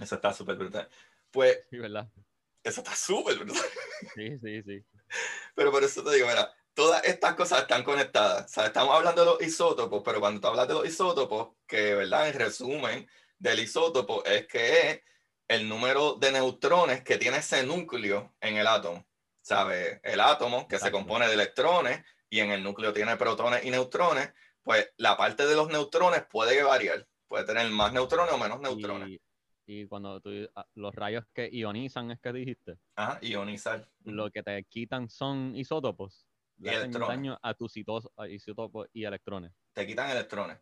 Eso está súper brutal. Pues, sí, ¿verdad? Eso está súper brutal. Sí, sí, sí. Pero por eso te digo, mira, todas estas cosas están conectadas. O sea, estamos hablando de los isótopos, pero cuando tú hablas de los isótopos, que, ¿verdad? En resumen del isótopo es que es el número de neutrones que tiene ese núcleo en el átomo. ¿Sabe? El átomo, que se compone de electrones, y en el núcleo tiene protones y neutrones, pues la parte de los neutrones puede variar. Puede tener más neutrones o menos neutrones. Y, cuando tú, ah, los rayos que ionizan, es que dijiste. Ajá, ionizar. Lo que te quitan son isótopos. Y electrones. daño a tus isótopos y electrones. Te quitan electrones.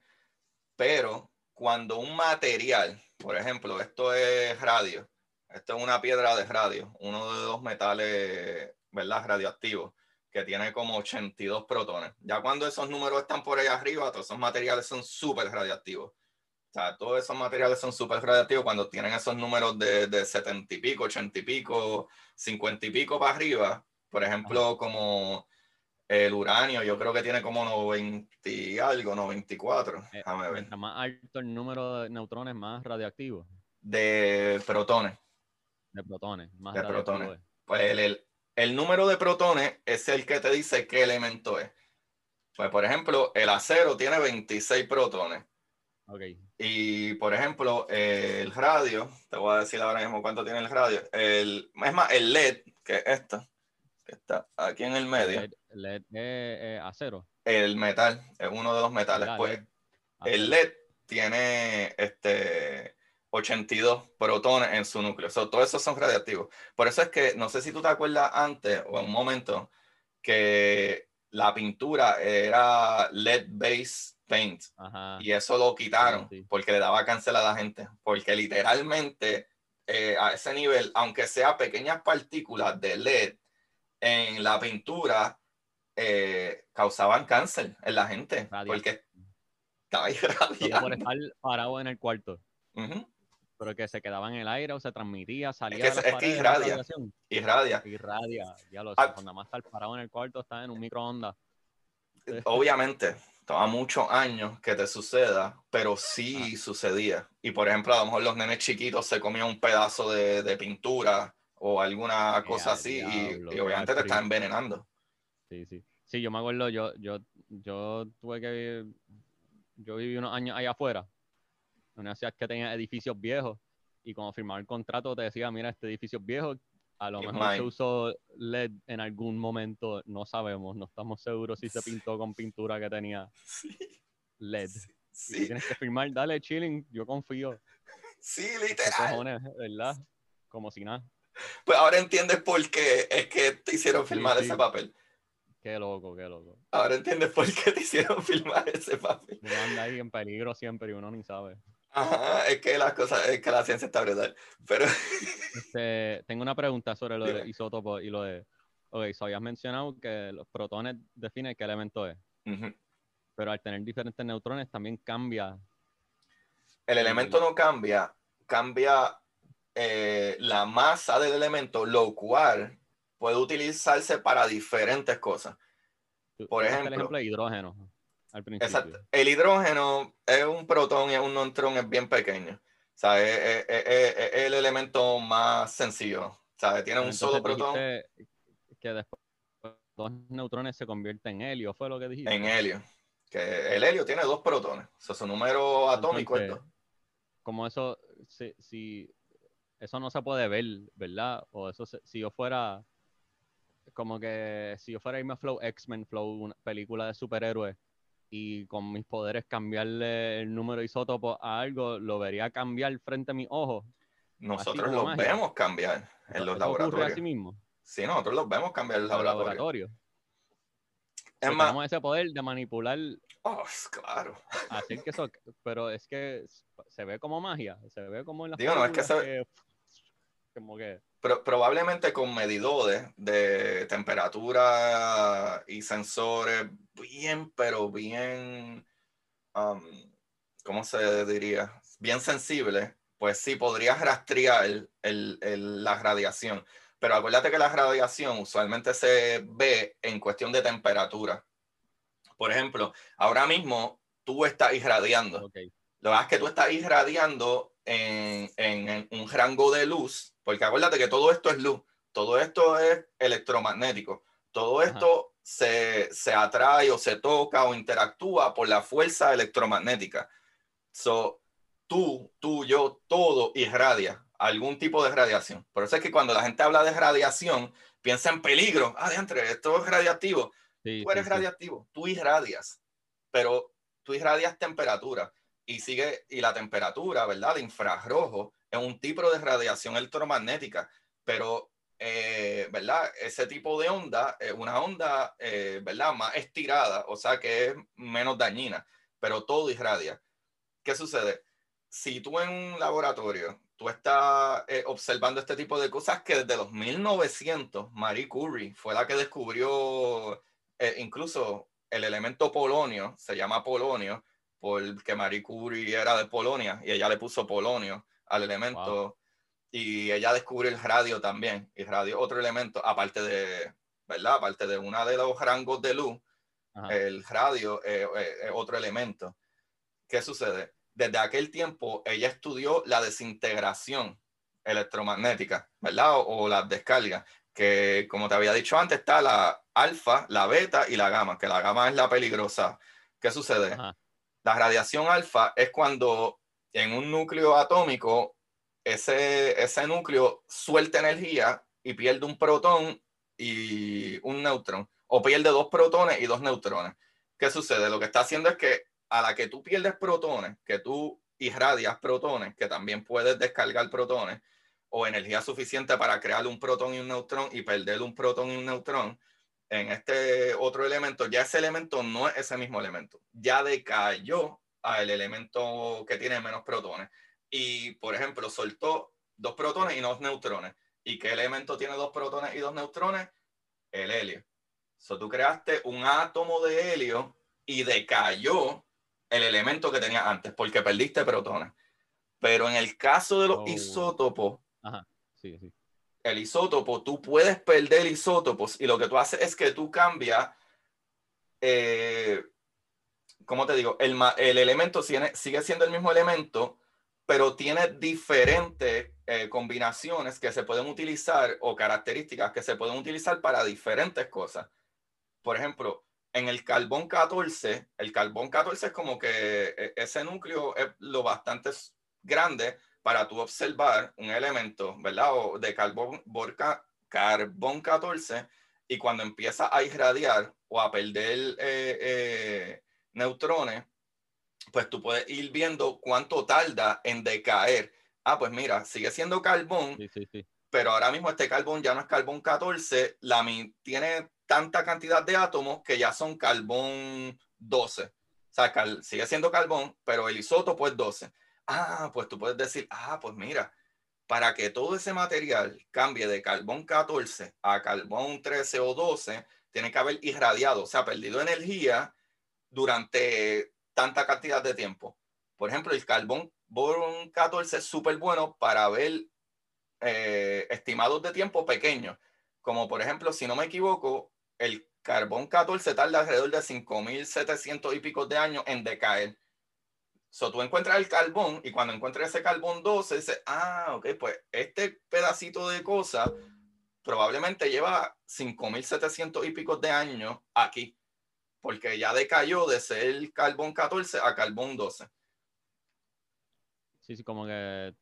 Pero cuando un material, por ejemplo, esto es radio, esto es una piedra de radio, uno de dos metales, ¿verdad? Radioactivos, que tiene como 82 protones. Ya cuando esos números están por ahí arriba, todos esos materiales son súper radioactivos. O sea, todos esos materiales son súper radioactivos cuando tienen esos números de, de 70 y pico, 80 y pico, 50 y pico para arriba. Por ejemplo, como el uranio, yo creo que tiene como 90 y algo, 94. Eh, Déjame ver. Más alto el número de neutrones, más radioactivos. De protones. De protones, más de protones. Pues el, el, número de protones es el que te dice qué elemento es. Pues, por ejemplo, el acero tiene 26 protones. Okay. Y, por ejemplo, el radio, te voy a decir ahora mismo cuánto tiene el radio. El, es más, el LED, que es esta, que está aquí en el medio. LED, LED acero. El metal, es uno de los metales. pues, el LED tiene este 82 protones en su núcleo. So, todos esos son radiactivos. Por eso es que, no sé si tú te acuerdas antes o en un momento, que la pintura era LED base paint. Y eso lo quitaron porque le daba cáncer a la gente. Porque literalmente eh, a ese nivel, aunque sea pequeñas partículas de LED en la pintura, eh, causaban cáncer en la gente. Porque estaba irradiando. Por estar parado en el cuarto. Pero que se quedaba en el aire o se transmitía, salía es que, es que irradia, irradia. Irradia. Ya lo sé. Ah. Cuando más estar parado en el cuarto, está en un microondas. Obviamente, toma muchos años que te suceda, pero sí ah. sucedía. Y por ejemplo, a lo mejor los nenes chiquitos se comían un pedazo de, de pintura o alguna cosa así y, obviamente te está envenenando. Sí, sí. Sí, yo me acuerdo, yo, yo, yo tuve que yo viví unos años allá afuera, una ciudad que tenía edificios viejos, y cuando firmaba el contrato te decía, mira, este edificio es viejo, a lo mejor se usó LED en algún momento, no sabemos, no estamos seguros si se pintó con pintura que tenía LED. Sí. tienes que firmar, dale, chilling, yo confío. Sí, literal. ¿verdad? Como si nada. Pues ahora entiendes por qué es que te hicieron firmar ese papel. Qué loco, qué loco. Ahora entiendes por qué te hicieron filmar ese papel. Uno anda ahí en peligro siempre y uno ni sabe. Ajá, es que las cosas, es que la ciencia está brutal. Pero. Este, tengo una pregunta sobre lo de isótopos y lo de. Ok, so habías mencionado que los protones definen qué elemento es. Pero al tener diferentes neutrones también cambia. El elemento no cambia, cambia eh, la masa del elemento, lo cual puede utilizarse para diferentes cosas. Por ejemplo, el ejemplo de hidrógeno. Al exacto. El hidrógeno es un protón y un neutrón es bien pequeño. O sea, es, el elemento más sencillo. O sea, tiene un solo protón. Que después dos neutrones se convierten en helio, fue lo que dijiste. En helio. Que el helio tiene dos protones. O sea, su número atómico es dos. Como eso, si, si, eso no se puede ver, ¿verdad? O eso, si yo fuera como que si yo fuera irme a Flow, X-Men Flow, una película de superhéroes, y con mis poderes cambiarle el número isótopo a algo, lo vería cambiar frente a mis ojos. Nosotros lo vemos cambiar en los laboratorios. Así mismo? Sí, nosotros los vemos cambiar en los laboratorios. Es más, tenemos ese poder de manipular. Oh, claro. Hacer que eso, pero es que se ve como magia, se ve como en las Digo, no, es que se como que probablemente con medidores de temperatura y sensores bien, pero bien, um, ¿cómo se diría? Bien sensibles, pues sí podrías rastrear la radiación. Pero acuérdate que la radiación usualmente se ve en cuestión de temperatura. Por ejemplo, ahora mismo tú estás irradiando. Lo que pasa es que tú estás irradiando en, en un rango de luz porque acuérdate que todo esto es luz, todo esto es electromagnético, todo esto se, se, atrae o se toca o interactúa por la fuerza electromagnética. So, tú, tú, yo, todo irradia algún tipo de radiación. Por eso es que cuando la gente habla de radiación, piensa en peligro. Ah, entre esto es radiactivo. tú eres radiactivo, tú irradias, pero tú irradias temperatura y sigue, y la temperatura, ¿verdad? De infrarrojo es un tipo de radiación electromagnética, pero, eh, ¿verdad? Ese tipo de onda es una onda, eh, ¿verdad? Más estirada, o sea que es menos dañina, pero todo irradia. ¿Qué sucede? Si tú en un laboratorio, tú estás eh, observando este tipo de cosas que desde los 1900, Marie Curie fue la que descubrió incluso el elemento polonio, se llama polonio, porque Marie Curie era de Polonia y ella le puso polonio al elemento. Y ella descubre el radio también. Y radio, otro elemento, aparte de, ¿verdad? Aparte de uno de los rangos de luz, el radio es otro elemento. ¿Qué sucede? Desde aquel tiempo ella estudió la desintegración electromagnética, ¿verdad? O, la descarga, que como te había dicho antes, está la alfa, la beta y la gamma, que la gamma es la peligrosa. ¿Qué sucede? La radiación alfa es cuando en un núcleo atómico, ese, ese núcleo suelta energía y pierde un protón y un neutrón, o pierde dos protones y dos neutrones. ¿Qué sucede? Lo que está haciendo es que a la que tú pierdes protones, que tú irradias protones, que también puedes descargar protones, o energía suficiente para crear un protón y un neutrón y perder un protón y un neutrón, en este otro elemento, ya ese elemento no es ese mismo elemento, ya decayó al elemento que tiene menos protones. Y, por ejemplo, soltó dos protones y dos neutrones. ¿Y qué elemento tiene dos protones y dos neutrones? El helio. So, tú creaste un átomo de helio y decayó el elemento que tenía antes porque perdiste protones. Pero en el caso de los oh. isótopos, el isótopo, tú puedes perder isótopos y lo que tú haces es que tú cambias, eh, ¿cómo te digo? El, el elemento sigue, siendo el mismo elemento, pero tiene diferentes eh, combinaciones que se pueden utilizar o características que se pueden utilizar para diferentes cosas. Por ejemplo, en el carbón 14, el carbón 14 es como que e, ese núcleo es lo bastante grande para tú observar un elemento, ¿verdad? O de carbón, carbón 14 y cuando empieza a irradiar o a perder eh, eh, neutrones, pues tú puedes ir viendo cuánto tarda en decaer. Ah, pues mira, sigue siendo carbón, pero ahora mismo este carbón ya no es carbón 14, la, tiene tanta cantidad de átomos que ya son carbón 12. O sea, sigue siendo carbón, pero el isótopo es 12. Ah, pues tú puedes decir, ah, pues mira, para que todo ese material cambie de carbón 14 a carbón 13 o 12, tiene que haber irradiado, o sea, perdido energía durante tanta cantidad de tiempo. Por ejemplo, el carbón 14 es súper bueno para ver eh, estimados de tiempo pequeños. Como por ejemplo, si no me equivoco, el carbón 14 tarda alrededor de 5.700 y pico de años en decaer. So, tú encuentras el carbón y cuando encuentras ese carbón 12, dices, ah, ok, pues este pedacito de cosa probablemente lleva 5.700 y pico de años aquí porque ya decayó de ser carbón 14 a carbón 12. Sí, sí, como que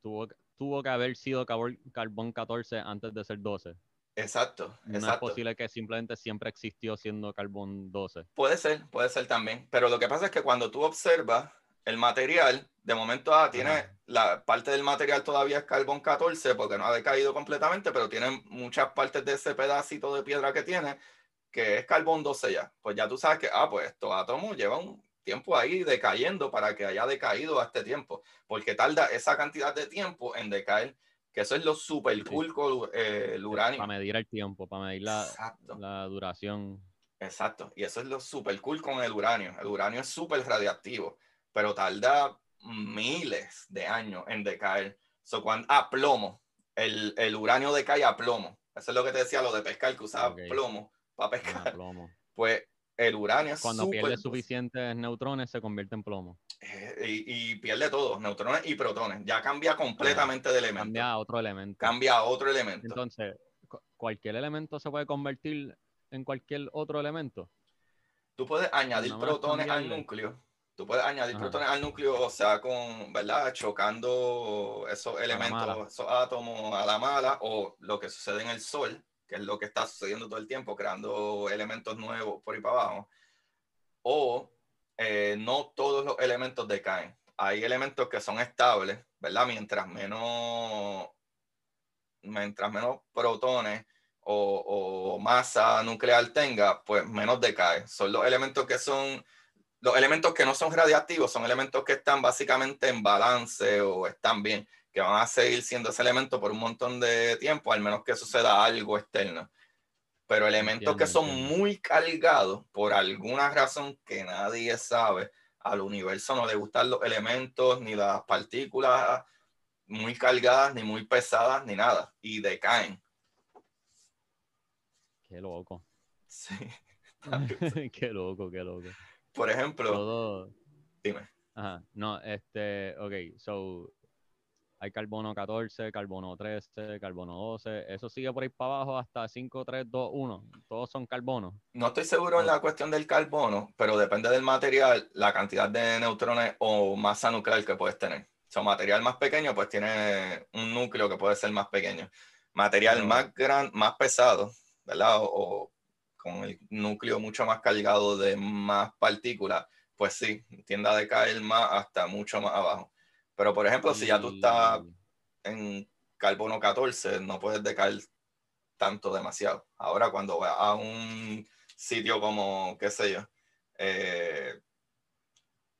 tuvo, tuvo que haber sido carbón 14 antes de ser 12. Exacto, no es posible que simplemente siempre existió siendo carbón 12. Puede ser, puede ser también. Pero lo que pasa es que cuando tú observas el material, de momento ah, tiene la parte del material todavía es carbón 14 porque no ha decaído completamente, pero tiene muchas partes de ese pedacito de piedra que tiene que es carbón 12 ya, pues ya tú sabes que, ah, pues estos átomos llevan un tiempo ahí decayendo para que haya decaído a este tiempo, porque tarda esa cantidad de tiempo en decaer, que eso es lo super cool con eh, el uranio. Para medir el tiempo, para medir la, la duración. Exacto, y eso es lo super cool con el uranio. El uranio es súper radiactivo, pero tarda miles de años en decaer. So, cuando, ah, plomo. El, el, uranio decae a plomo. Eso es lo que te decía, lo de pescar, que usaba plomo para pescar. Pues el uranio es Cuando pierde suficientes neutrones se convierte en plomo. Eh, y, pierde todo, neutrones y protones. Ya cambia completamente de elemento. Cambia a otro elemento. Cambia a otro elemento. Entonces, ¿cualquier elemento se puede convertir en cualquier otro elemento? Tú puedes añadir protones al núcleo. Tú puedes añadir protones al núcleo, o sea, con, ¿verdad? Chocando esos elementos, esos átomos a la mala, o lo que sucede en el Sol, que es lo que está sucediendo todo el tiempo, creando elementos nuevos por ahí para abajo, o eh, no todos los elementos decaen. Hay elementos que son estables, ¿verdad? Mientras menos, mientras menos protones o, o masa nuclear tenga, pues menos decae. Son los elementos que son los elementos que no son radiactivos son elementos que están básicamente en balance o están bien que van a seguir siendo ese elemento por un montón de tiempo, al menos que suceda algo externo. Pero elementos que son muy cargados, por alguna razón que nadie sabe, al universo no le gustan los elementos ni las partículas muy cargadas, ni muy pesadas, ni nada, y decaen. Qué loco. Sí. qué loco, qué loco. Por ejemplo, dime. Ajá, no, este, ok, so hay carbono 14, carbono 13, carbono 12. Eso sigue por ahí para abajo hasta 5, 3, 2, 1. Todos son carbonos. No estoy seguro en la cuestión del carbono, pero depende del material, la cantidad de neutrones o masa nuclear que puedes tener. O sea, material más pequeño, pues tiene un núcleo que puede ser más pequeño. material más gran, más pesado, ¿verdad? O, con el núcleo mucho más cargado de más partículas, pues sí, tiende a decaer más hasta mucho más abajo. Pero por ejemplo, si ya tú estás en carbono 14, no puedes decaer tanto demasiado. Ahora cuando vas a un sitio como, qué sé yo, eh,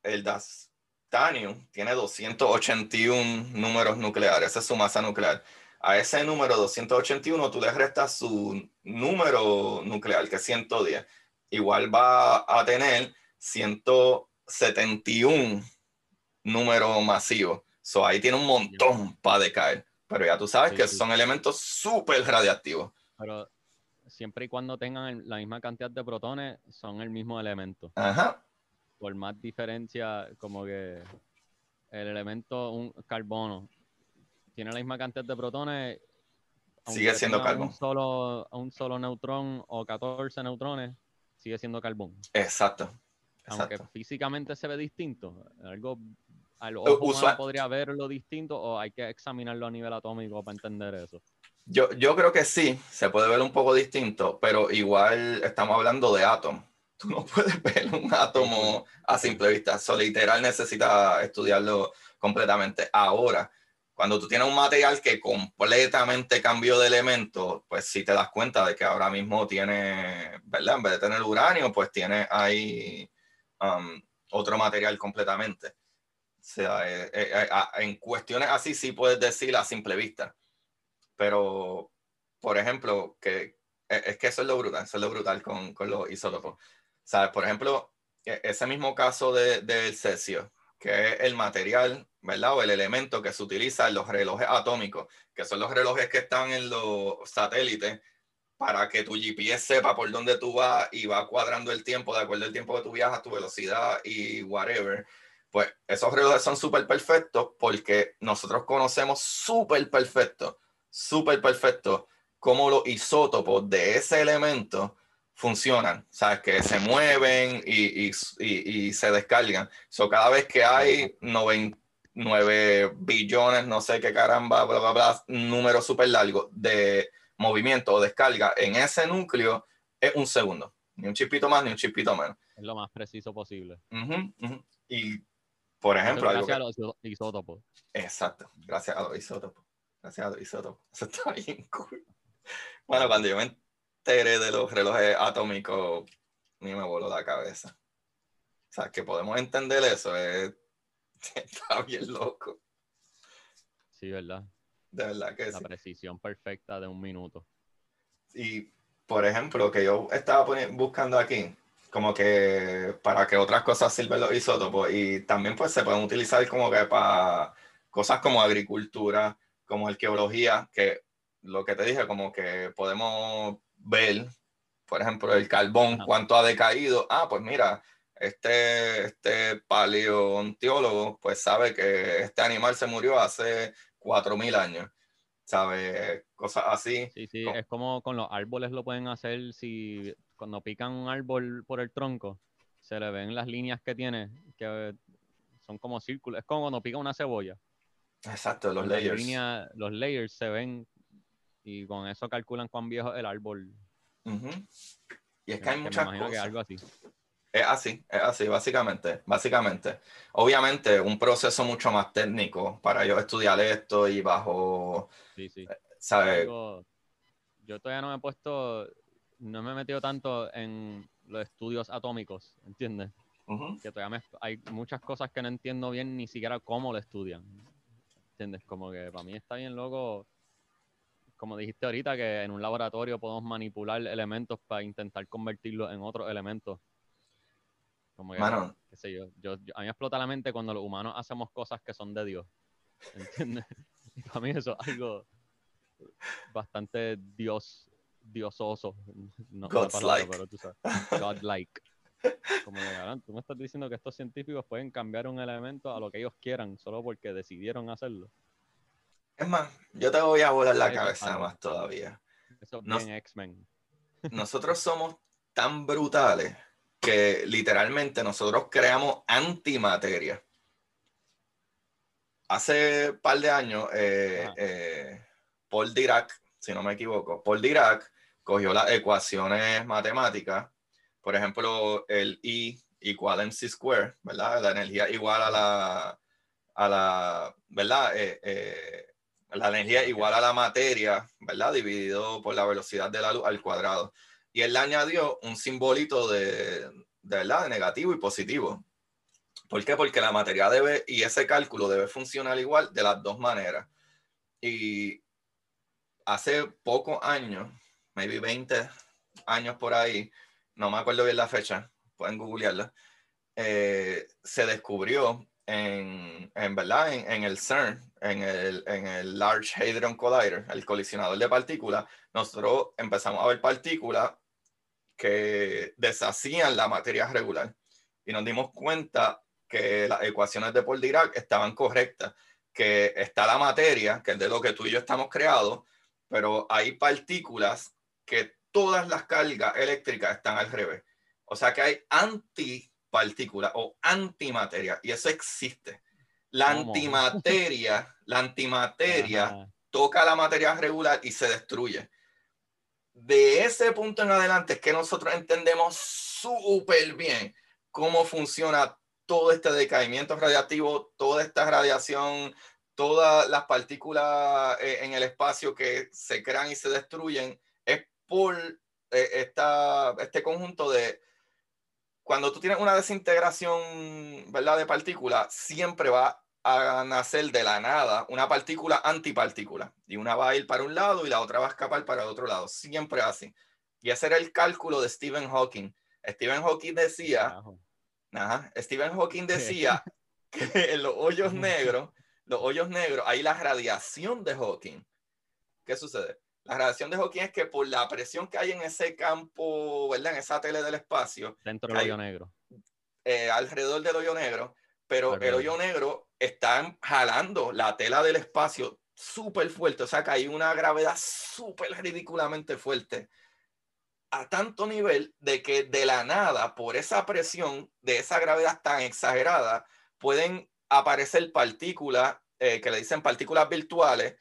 el Dastanium tiene 281 números nucleares, esa es su masa nuclear. A ese número 281 tú le restas su número nuclear, que es 110. Igual va a tener 171 números masivos. So, ahí tiene un montón para decaer. Pero ya tú sabes que son elementos súper radiactivos. Pero siempre y cuando tengan la misma cantidad de protones, son el mismo elemento. Ajá. Por más diferencia, como que el elemento, un carbono, tiene la misma cantidad de protones. Sigue siendo carbón. Un solo, un solo neutrón o 14 neutrones, sigue siendo carbón. Exacto. Aunque físicamente se ve distinto. Algo al ojo podría verlo distinto o hay que examinarlo a nivel atómico para entender eso. Yo, yo creo que sí, se puede ver un poco distinto, pero igual estamos hablando de átomos. Tú no puedes ver un átomo a simple vista. Eso literal necesita estudiarlo completamente. Ahora, cuando tú tienes un material que completamente cambió de elemento, pues sí te das cuenta de que ahora mismo tiene, ¿verdad? En vez de tener uranio, pues tiene ahí um, otro material completamente. Sea, eh, eh, eh, en cuestiones así sí puedes decir a simple vista. Pero, por ejemplo, que es que eso es lo brutal, eso es lo brutal con, con los isótopos. ¿Sabes? Por ejemplo, e, ese mismo caso del de, cesio, que es el material, ¿verdad? O el elemento que se utiliza en los relojes atómicos, que son los relojes que están en los satélites para que tu GPS sepa por dónde tú vas y va cuadrando el tiempo de acuerdo al tiempo que tú viajas, tu velocidad y whatever. Pues esos relojes son súper perfectos porque nosotros conocemos súper perfecto, súper perfecto cómo los isótopos de ese elemento funcionan, ¿sabes? Que se mueven y, y, y, se descargan. So, cada vez que hay 9 billones, no sé qué caramba, bla, bla, bla, número súper largo de movimiento o descarga en ese núcleo, es un segundo. Ni un chipito más, ni un chipito menos. Es lo más preciso posible. Y, por ejemplo... Gracias a los isótopos. Exacto, gracias a los isótopos. Gracias a los isótopos. Eso está bien cool. Bueno, cuando yo me de los relojes atómicos, ni me voló la cabeza. O sea, que podemos entender eso, está bien loco. Sí, ¿verdad? De verdad que la precisión perfecta de un minuto. Y, por ejemplo, que yo estaba buscando aquí, como que para que otras cosas sirven los isótopos y también pues se pueden utilizar como que para cosas como agricultura, como arqueología, que lo que te dije, como que podemos ver, por ejemplo, el carbón, cuánto ha decaído. Ah, pues mira, este, este paleontólogo pues sabe que este animal se murió hace 4.000 años. ¿Sabe? Cosas así. Sí, sí, es como con los árboles lo pueden hacer si cuando pican un árbol por el tronco, se le ven las líneas que tiene, que son como círculos. Es como cuando pica una cebolla. Exacto, los layers. los layers se ven y con eso calculan cuán viejo es el árbol. Y es que hay muchas cosas. Que es algo así. Es así, es así, básicamente, básicamente. Obviamente, un proceso mucho más técnico para yo estudiar esto y bajo, sí, sí. Eh, ¿sabes? yo todavía no me he puesto, no me he metido tanto en los estudios atómicos, ¿entiendes? Que todavía hay muchas cosas que no entiendo bien ni siquiera cómo lo estudian, ¿entiendes? Como que para mí está bien loco como dijiste ahorita, que en un laboratorio podemos manipular elementos para intentar convertirlos en otros elementos. Como que, qué sé yo, yo, a mí me explota la mente cuando los humanos hacemos cosas que son de Dios. ¿Entiendes? y para mí eso es algo bastante dios, diososo. No Godlike. pero tú sabes. Godlike. Como que, tú me estás diciendo que estos científicos pueden cambiar un elemento a lo que ellos quieran solo porque decidieron hacerlo. Es más, yo te voy a volar la cabeza más todavía. Eso es X-Men. nosotros somos tan brutales que literalmente nosotros creamos antimateria. Hace un par de años, eh, eh, Paul Dirac, si no me equivoco, Paul Dirac cogió las ecuaciones matemáticas, por ejemplo, el I igual a MC square, ¿verdad? La energía igual a la, a la ¿verdad? Eh, eh, la energía igual a la materia, ¿verdad? Dividido por la velocidad de la luz al cuadrado. Y él le añadió un simbolito de, de, ¿verdad? de negativo y positivo. ¿Por qué? Porque la materia debe, y ese cálculo debe funcionar igual de las dos maneras. Y hace pocos años, maybe 20 años por ahí, no me acuerdo bien la fecha, pueden googlearla, eh, se descubrió en, en verdad, en, el CERN, en el, en el Large Hadron Collider, el colisionador de partículas, nosotros empezamos a ver partículas que deshacían la materia regular y nos dimos cuenta que las ecuaciones de Paul Dirac estaban correctas, que está la materia, que es de lo que tú y yo estamos creados, pero hay partículas que todas las cargas eléctricas están al revés. O sea que hay antipartículas o antimateria, y eso existe. La antimateria, la antimateria toca la materia regular y se destruye. De ese punto en adelante es que nosotros entendemos súper bien cómo funciona todo este decaimiento radiactivo, toda esta radiación, todas las partículas eh, en el espacio que se crean y se destruyen, es por eh, esta, este conjunto de cuando tú tienes una desintegración, ¿verdad? De partículas, siempre va a nacer de la nada una partícula antipartícula. Y una va a ir para un lado y la otra va a escapar para el otro lado. Siempre así. Y ese era el cálculo de Stephen Hawking. Stephen Hawking decía, ajá, Stephen Hawking decía que en los hoyos negros, los hoyos negros, hay la radiación de Hawking. ¿Qué sucede? La radiación de Hawking es que por la presión que hay en ese campo, ¿verdad? En esa tele del espacio. Dentro del hoyo negro. Eh, alrededor del hoyo negro, pero el hoyo negro está jalando la tela del espacio súper fuerte, o sea que hay una gravedad súper ridículamente fuerte, a tanto nivel de que de la nada, por esa presión de esa gravedad tan exagerada, pueden aparecer partículas eh, que le dicen partículas virtuales,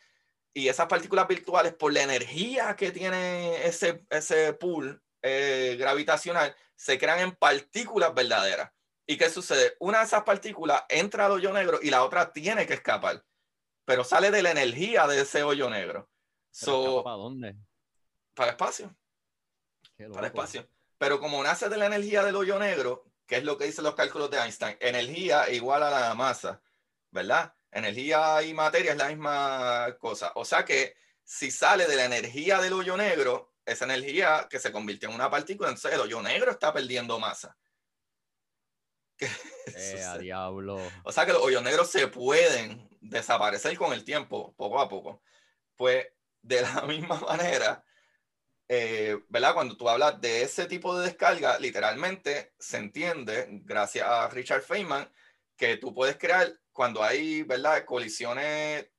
y esas partículas virtuales, por la energía que tiene ese, ese pool eh, gravitacional, se crean en partículas verdaderas. ¿Y qué sucede? Una de esas partículas entra al hoyo negro y la otra tiene que escapar, pero sale de la energía de ese hoyo negro. ¿Para dónde? Para el espacio. Para el espacio. Pero como nace de la energía del hoyo negro, que es lo que dicen los cálculos de Einstein, energía igual a la masa, ¿verdad? Energía y materia es la misma cosa. O sea que si sale de la energía del hoyo negro, esa energía que se convirtió en una partícula, entonces el hoyo negro está perdiendo masa. Eh, a diablo. O sea que los hoyos negros se pueden desaparecer con el tiempo, poco a poco. Pues de la misma manera, eh, ¿verdad? Cuando tú hablas de ese tipo de descarga, literalmente se entiende, gracias a Richard Feynman, que tú puedes crear cuando hay, ¿verdad? Colisiones,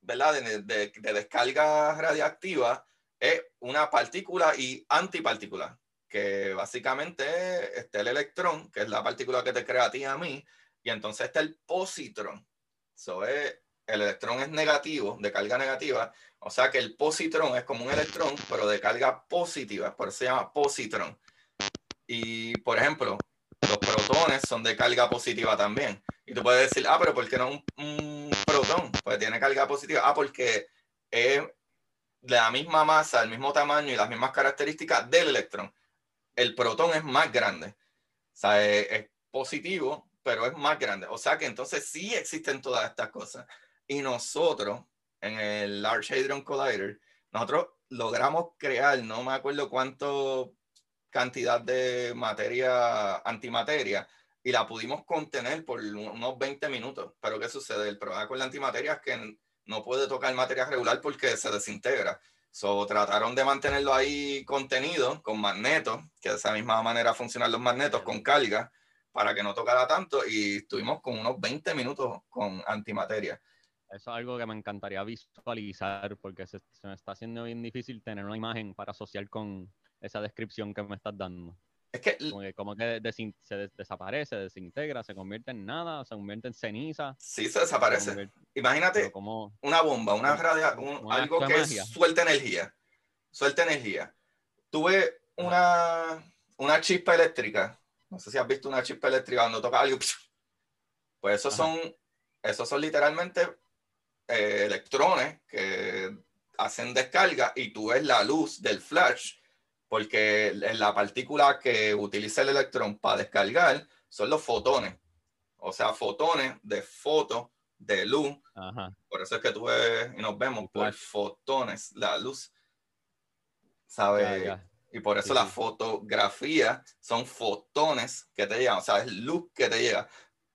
¿verdad? De, de, de descarga radiactiva, es una partícula y antipartícula, que básicamente está el electrón, que es la partícula que te crea a ti y a mí, y entonces está el positrón. Eso es, el electrón es negativo, de carga negativa, o sea que el positrón es como un electrón, pero de carga positiva, por eso se llama positrón. Y, por ejemplo, los protones son de carga positiva también. Y tú puedes decir, ah, pero ¿por qué no un, un protón? Pues tiene carga positiva. Ah, porque es de la misma masa, el mismo tamaño y las mismas características del electrón. El protón es más grande. O sea, es, positivo, pero es más grande. O sea que entonces sí existen todas estas cosas. Y nosotros, en el Large Hadron Collider, nosotros logramos crear, no me acuerdo cuánto cantidad de materia, antimateria, y la pudimos contener por unos 20 minutos. Pero ¿qué sucede? El problema con la antimateria es que no puede tocar materia regular porque se desintegra. So, trataron de mantenerlo ahí contenido con magnetos, que de esa misma manera funcionan los magnetos con carga, para que no tocara tanto, y estuvimos con unos 20 minutos con antimateria. Eso es algo que me encantaría visualizar, porque se, se me está haciendo bien difícil tener una imagen para asociar con, esa descripción que me estás dando. Es que, Como que, como que desin- se des- desaparece, desintegra, se convierte en nada, se convierte en ceniza. sí se desaparece. Imagínate como, una bomba, una un- un algo que suelta energía. Suelta energía. Tuve una, una chispa eléctrica. No sé si has visto una chispa eléctrica cuando toca algo. Pues esos Ajá. son, esos son literalmente eh, electrones que hacen descarga y tú ves la luz del flash, porque la partícula que utiliza el electrón para descargar son los fotones. O sea, fotones de foto, de luz, ajá, por eso es que tú ves y nos vemos por flash. fotones, la luz. ¿Sabes? Y por eso Sí, la sí. fotografía son fotones que te llegan, o sea, es luz que te llega.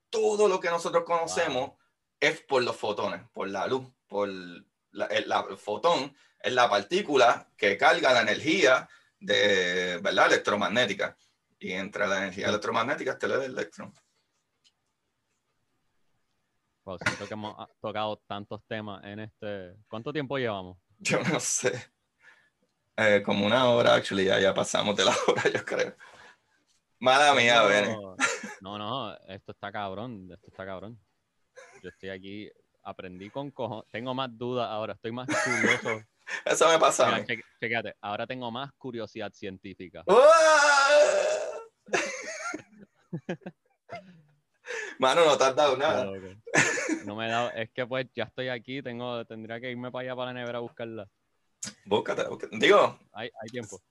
Todo lo que nosotros conocemos es por los fotones, por la luz, por la, el, la- el fotón, es la partícula que carga la energía de, ¿verdad? electromagnética. Y entre la energía electromagnética está el electrón. Wow, siento que hemos tocado tantos temas en este. ¿Cuánto tiempo llevamos? Yo no sé. Eh, como una hora, actually, ya, ya pasamos de la hora, yo creo. Mala mía, Bene. No, no, esto está cabrón, esto está cabrón. Yo estoy aquí, aprendí con cojones, tengo más dudas ahora, estoy más curioso. Eso me pasa a Mira, ahora tengo más curiosidad científica. ¡Uah! Mano, no te has dado nada. No me he dado, es que pues ya estoy aquí, tengo, tendría que irme para allá para la nevera a buscarla. Búscate, búscate. Digo, Hay, hay tiempo.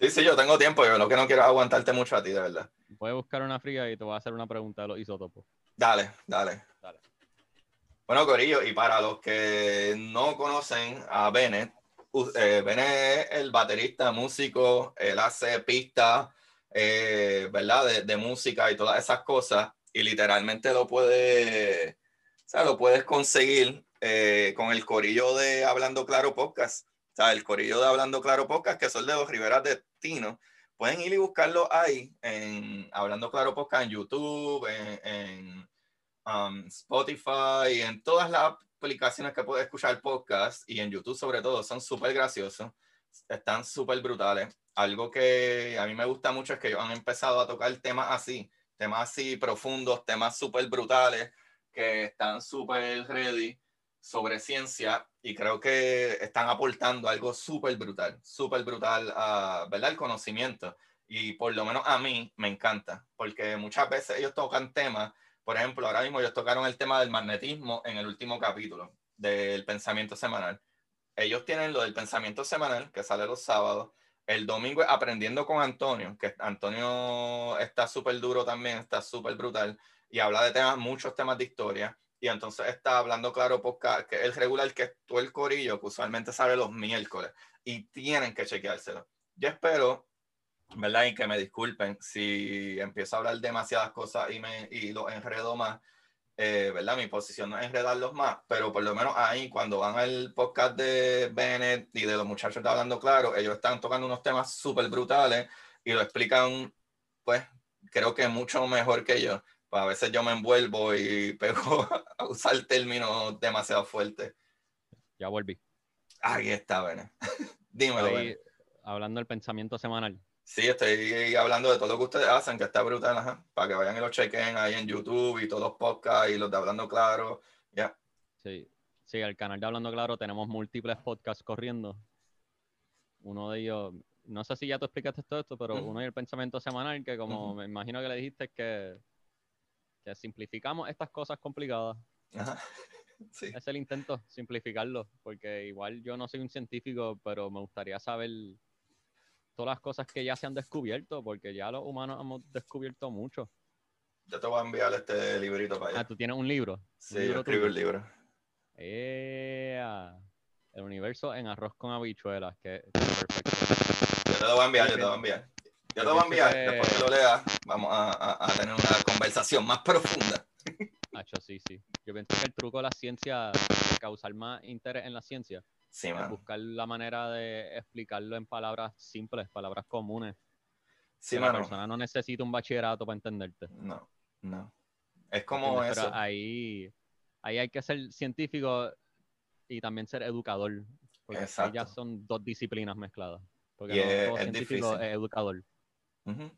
sí, sí, yo tengo tiempo. Yo lo que no quiero es aguantarte mucho a ti, de verdad. Voy a buscar una fría y te voy a hacer una pregunta de los isótopos. Dale, dale. Dale. Bueno, Corillo, y para los que no conocen a Bennett, eh, Bennett es el baterista, músico, él hace pistas, eh, ¿verdad? De, música y todas esas cosas, y literalmente lo puede, o sea, lo puedes conseguir eh, con el corillo de Hablando Claro Podcast, o sea, el corillo de Hablando Claro Podcast, que son de los Riveras de Tino. Pueden ir y buscarlo ahí, en Hablando Claro Podcast, en YouTube, en um, Spotify, en todas las aplicaciones que puedes escuchar podcast y en YouTube sobre todo, son súper graciosos, están súper brutales. Algo que a mí me gusta mucho es que ellos han empezado a tocar temas así, temas así profundos, temas súper brutales, que están súper ready sobre ciencia y creo que están aportando algo súper brutal, súper brutal a, ¿verdad? El conocimiento. Y por lo menos a mí me encanta, porque muchas veces ellos tocan temas por ejemplo, ahora mismo ellos tocaron el tema del magnetismo en el último capítulo del pensamiento semanal. Ellos tienen lo del pensamiento semanal, que sale los sábados. El domingo aprendiendo con Antonio, que Antonio está súper duro también, está súper brutal y habla de temas, muchos temas de historia. Y entonces está hablando claro podcast, que el regular, que es todo el corillo, que usualmente sale los miércoles. Y tienen que chequeárselo. Yo espero ¿verdad? Y que me disculpen si empiezo a hablar demasiadas cosas y, me, y los enredo más, eh, ¿verdad? Mi posición no es enredarlos más, pero por lo menos ahí, cuando van al podcast de Bennett y de los muchachos de Hablando Claro, ellos están tocando unos temas súper brutales y lo explican, pues, creo que mucho mejor que yo. Pues a veces yo me envuelvo y pego a usar términos demasiado fuertes. Ya volví. Ahí está, Bennett. Dímelo, Bennett. hablando del pensamiento semanal. Sí, estoy hablando de todo lo que ustedes hacen, que está brutal, ajá, para que vayan y lo chequen ahí en YouTube y todos los podcasts y los de Hablando Claro. Ya. Sí, sí, el canal de Hablando Claro tenemos múltiples podcasts corriendo. Uno de ellos, no sé si ya tú explicaste todo esto, pero uno es el pensamiento semanal, que como me imagino que le dijiste que, que simplificamos estas cosas complicadas. Ajá. Sí. Es el intento, simplificarlo, porque igual yo no soy un científico, pero me gustaría saber todas las cosas que ya se han descubierto, porque ya los humanos hemos descubierto mucho. Yo te voy a enviar este librito para Ah, allá. tú tienes un libro. Sí, un yo libro escribí tuyo. el libro. El universo en arroz con habichuelas, que, perfecto. Yo te lo voy a enviar, Yo yo te lo voy a enviar. Yo yo te voy a enviar, después que lo leas, vamos a, a- a tener una conversación más profunda. Hacho, sí, sí. Yo pienso que el truco de la ciencia, causar más interés en la ciencia, Sí, buscar la manera de explicarlo en palabras simples, palabras comunes. Sí, la persona no necesita un bachillerato para entenderte. No, no. Es como ¿entiendes? eso. Pero ahí, ahí hay que ser científico y también ser educador. Porque ahí ya Exacto. son dos disciplinas mezcladas. Porque Y no es- todo es científico difícil. es educador. Ujú.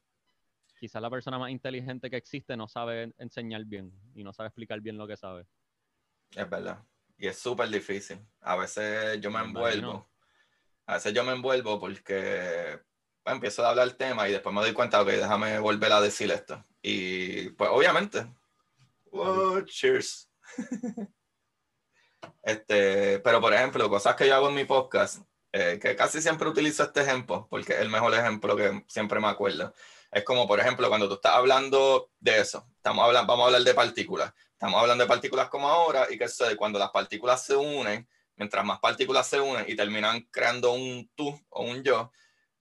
quizás la persona más inteligente que existe no sabe enseñar bien y no sabe explicar bien lo que sabe. Es verdad. Y es súper difícil. A veces yo me, envuelvo. A veces yo me envuelvo porque pues, empiezo a hablar el tema y después me doy cuenta, ok, déjame volver a decir esto. Y pues obviamente. Oh, cheers. este, pero por ejemplo, cosas que yo hago en mi podcast, eh, que casi siempre utilizo este ejemplo, porque es el mejor ejemplo que siempre me acuerdo. Es como, por ejemplo, cuando tú estás hablando de eso, estamos hablando, vamos a hablar de partículas. Estamos hablando de partículas como ahora y que sucede cuando las partículas se unen, mientras más partículas se unen y terminan creando un tú o un yo,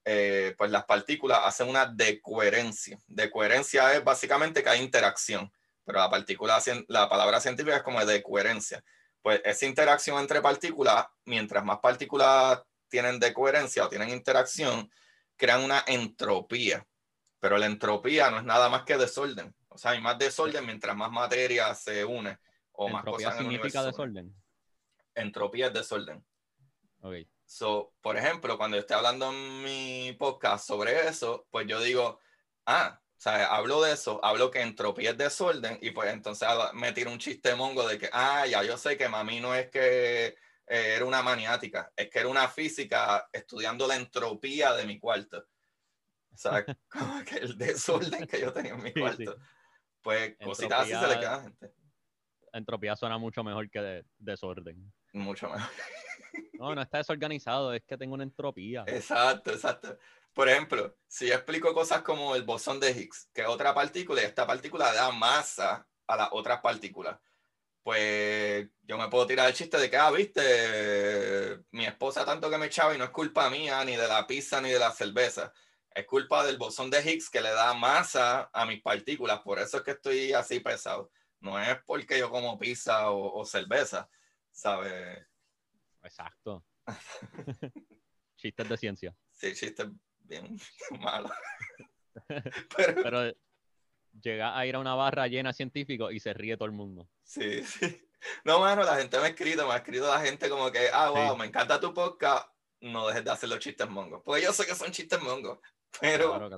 eh, pues las partículas hacen una decoherencia. Decoherencia es básicamente que hay interacción, pero la partícula, la palabra científica es como de coherencia. Pues esa interacción entre partículas, mientras más partículas tienen decoherencia o tienen interacción, crean una entropía. Pero la entropía no es nada más que desorden. O sea, hay más desorden mientras más materia se une o más cosas en significa desorden? Entropía es desorden. Ok. So, por ejemplo, cuando yo estoy hablando en mi podcast sobre eso, pues yo digo, ah, o sea, hablo de eso, hablo que entropía es desorden y pues entonces me tiro un chiste mongo de que, ah, ya yo sé que mami no es que eh, era una maniática, es que era una física estudiando la entropía de mi cuarto. O sea, como que el desorden que yo tenía en mi cuarto. Pues cositas así se le queda a la gente. Entropía suena mucho mejor que desorden. Mucho mejor. No, no está desorganizado, es que tengo una entropía. Exacto, exacto. Por ejemplo, si yo explico cosas como el bosón de Higgs, que es otra partícula y esta partícula da masa a las otras partículas, pues yo me puedo tirar el chiste de que, ah, viste, mi esposa tanto que me echaba y no es culpa mía, ni de la pizza, ni de la cerveza. Es culpa del bosón de Higgs que le da masa a mis partículas. Por eso es que estoy así pesado. No es porque yo como pizza o, o cerveza, ¿sabes? Exacto. chistes de ciencia. Sí, chistes bien malos. Pero, llega a ir a una barra llena de científicos y se ríe todo el mundo. Sí, sí. No, mano, la gente me ha escrito, me ha escrito la gente como que, ah, wow, me encanta tu podcast, no dejes de hacer los chistes mongos. Porque yo sé que son chistes mongos, pero,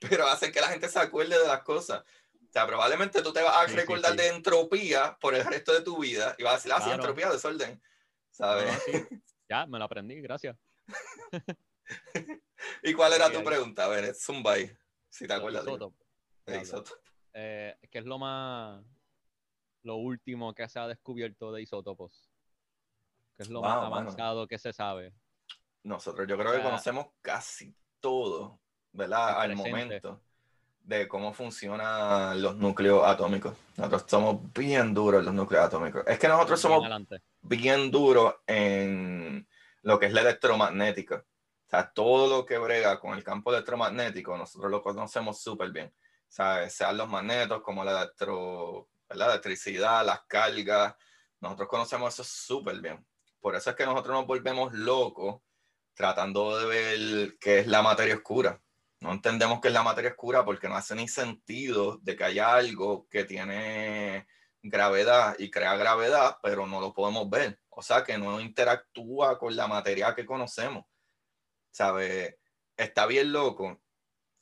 pero hacen que la gente se acuerde de las cosas. O sea, probablemente tú te vas a recordar de entropía por el resto de tu vida y vas a decir, ah, sí, entropía, desorden. ¿sabes? Ya, me lo aprendí, gracias. ¿Y cuál era tu pregunta? A ver, Zumbay, si te acuerdas. De isótopo. Eh, ¿Qué es lo más, lo último que se ha descubierto de isótopos? ¿Qué es lo más avanzado que se sabe? Nosotros yo creo que conocemos casi todo, ¿verdad? Al momento de cómo funcionan los núcleos atómicos. Nosotros somos bien duros en los núcleos atómicos. Es que nosotros somos bien duros en lo que es la electromagnética. O sea, todo lo que brega con el campo electromagnético, nosotros lo conocemos súper bien. O sea, sean los magnetos como la, electro, la electricidad, las cargas. Nosotros conocemos eso súper bien. Por eso es que nosotros nos volvemos locos tratando de ver qué es la materia oscura no entendemos qué es la materia oscura porque no hace ni sentido de que haya algo que tiene gravedad y crea gravedad, pero no lo podemos ver. O sea, que no interactúa con la materia que conocemos. ¿Sabe? Está bien loco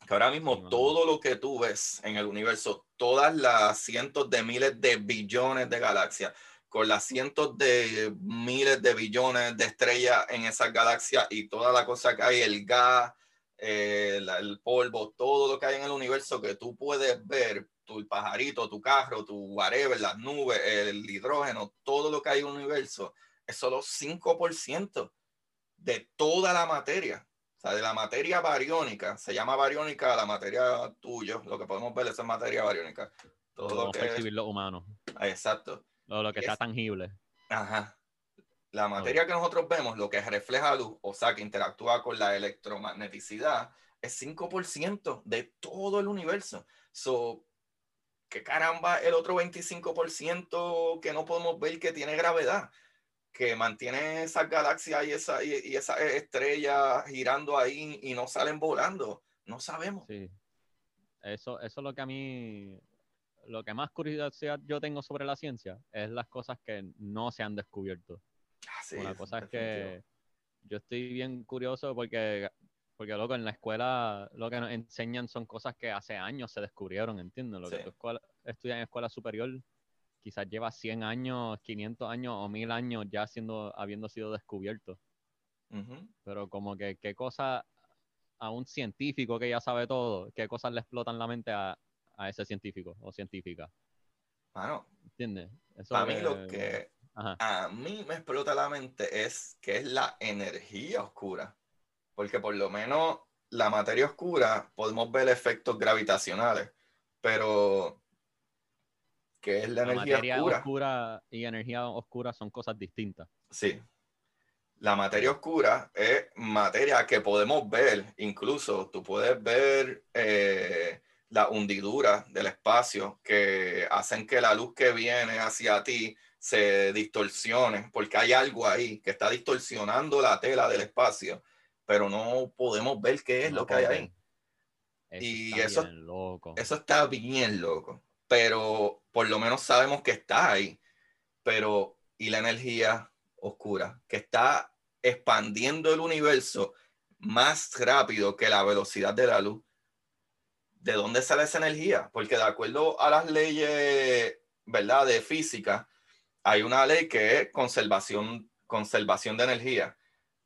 que ahora mismo todo lo que tú ves en el universo, todas las cientos de miles de billones de galaxias, con las cientos de miles de billones de estrellas en esas galaxias y toda la cosa que hay, el gas, eh, el polvo, todo lo que hay en el universo que tú puedes ver, tu pajarito, tu carro, tu whatever, las nubes, el hidrógeno, todo lo que hay en el universo, es solo 5% de toda la materia. O sea, de la materia bariónica, se llama bariónica la materia tuya, lo que podemos ver es materia bariónica. Todo lo que es... lo humano. Exacto. Todo lo que está tangible. Ajá la materia que nosotros vemos, lo que refleja luz, o sea, que interactúa con la electromagneticidad, es 5% de todo el universo. So, ¿qué caramba el otro 25% que no podemos ver que tiene gravedad? Que mantiene esas galaxias y, esa, y, esas estrellas girando ahí y no salen volando. No sabemos. Sí. Eso, eso es lo que a mí, lo que más curiosidad yo tengo sobre la ciencia es las cosas que no se han descubierto. Ah, Una cosa es que yo estoy bien curioso porque, Porque loco, en la escuela lo que nos enseñan son cosas que hace años se descubrieron, ¿entiendes? Lo que Sí. escuela, estudias en escuela superior quizás lleva 100 años, 500 años o 1000 años ya siendo, habiendo sido descubierto. Pero como que qué cosa a un científico que ya sabe todo, qué cosas le explotan la mente a, a ese científico o científica, Mano, ¿entiendes? Eso a es mí lo que Ajá. a mí me explota la mente es que es la energía oscura. Porque por lo menos la materia oscura podemos ver efectos gravitacionales, pero ¿qué es la, La energía materia oscura? oscura y energía oscura son cosas distintas. Sí. La materia oscura es materia que podemos ver, incluso tú puedes ver eh, las hundiduras del espacio que hacen que la luz que viene hacia ti se distorsione, porque hay algo ahí que está distorsionando la tela del espacio, pero no podemos ver qué es No lo que hay ahí. Eso Y eso- loco. Eso está bien loco, pero por lo menos sabemos que está ahí. Pero, ¿y la energía oscura? Que está expandiendo el universo más rápido que la velocidad de la luz. ¿De dónde sale esa energía? Porque de acuerdo a las leyes, ¿verdad? De física, hay una ley que es conservación, conservación de energía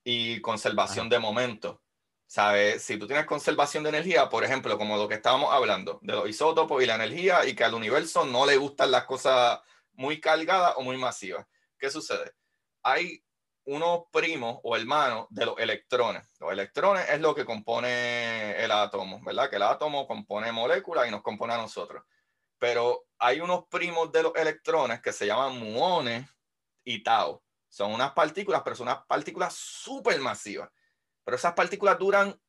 y conservación Ajá. de momento. ¿Sabes? Si tú tienes conservación de energía, por ejemplo, como lo que estábamos hablando, de los isótopos y la energía, y que al universo no le gustan las cosas muy cargadas o muy masivas. ¿Qué sucede? Hay unos primos o hermanos de los electrones. Los electrones es lo que compone el átomo, ¿verdad? Que el átomo compone moléculas y nos compone a nosotros. Pero hay unos primos de los electrones que se llaman muones y tau. Son unas partículas, pero son unas partículas súper masivas. Pero esas partículas duran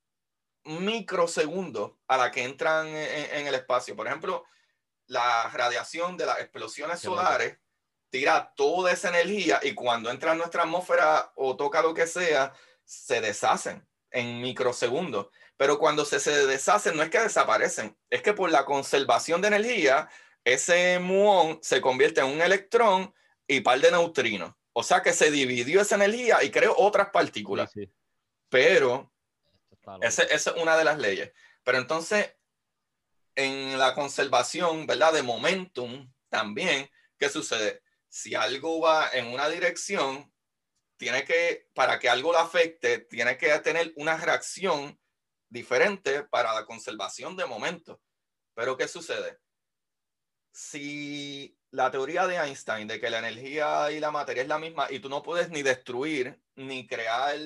microsegundos a la que entran en, en el espacio. Por ejemplo, la radiación de las explosiones solares tira toda esa energía y cuando entra en nuestra atmósfera o toca lo que sea, se deshacen en microsegundos. Pero cuando se, se deshacen, no es que desaparecen, es que por la conservación de energía, ese muón se convierte en un electrón y par de neutrinos. O sea que se dividió esa energía y creó otras partículas. Sí, sí, Pero esa es una de las leyes. Pero entonces, en la conservación, ¿verdad? De momentum también, ¿qué sucede? Si algo va en una dirección, tiene que, para que algo lo afecte, tiene que tener una reacción diferente para la conservación de momento. Pero ¿qué sucede? Si la teoría de Einstein de que la energía y la materia es la misma y tú no puedes ni destruir ni crear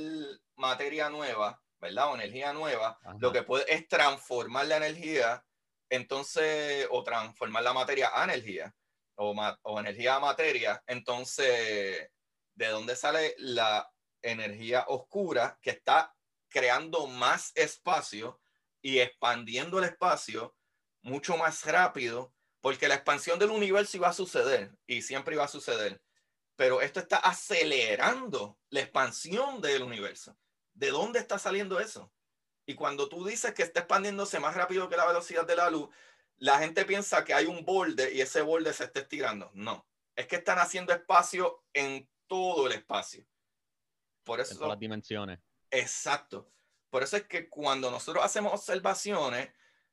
materia nueva, ¿verdad? O energía nueva, Ajá. lo que puede es transformar la energía, entonces, o transformar la materia a energía, o, o energía a materia, entonces, ¿de dónde sale la energía oscura que está creando más espacio y expandiendo el espacio mucho más rápido? Porque la expansión del universo iba a suceder y siempre iba a suceder, pero esto está acelerando la expansión del universo. ¿De dónde está saliendo eso? Y cuando tú dices que está expandiéndose más rápido que la velocidad de la luz, la gente piensa que hay un borde y ese borde se está estirando. No, es que están haciendo espacio en todo el espacio. Por en todas eso, las dimensiones. Exacto. Por eso es que cuando nosotros hacemos observaciones,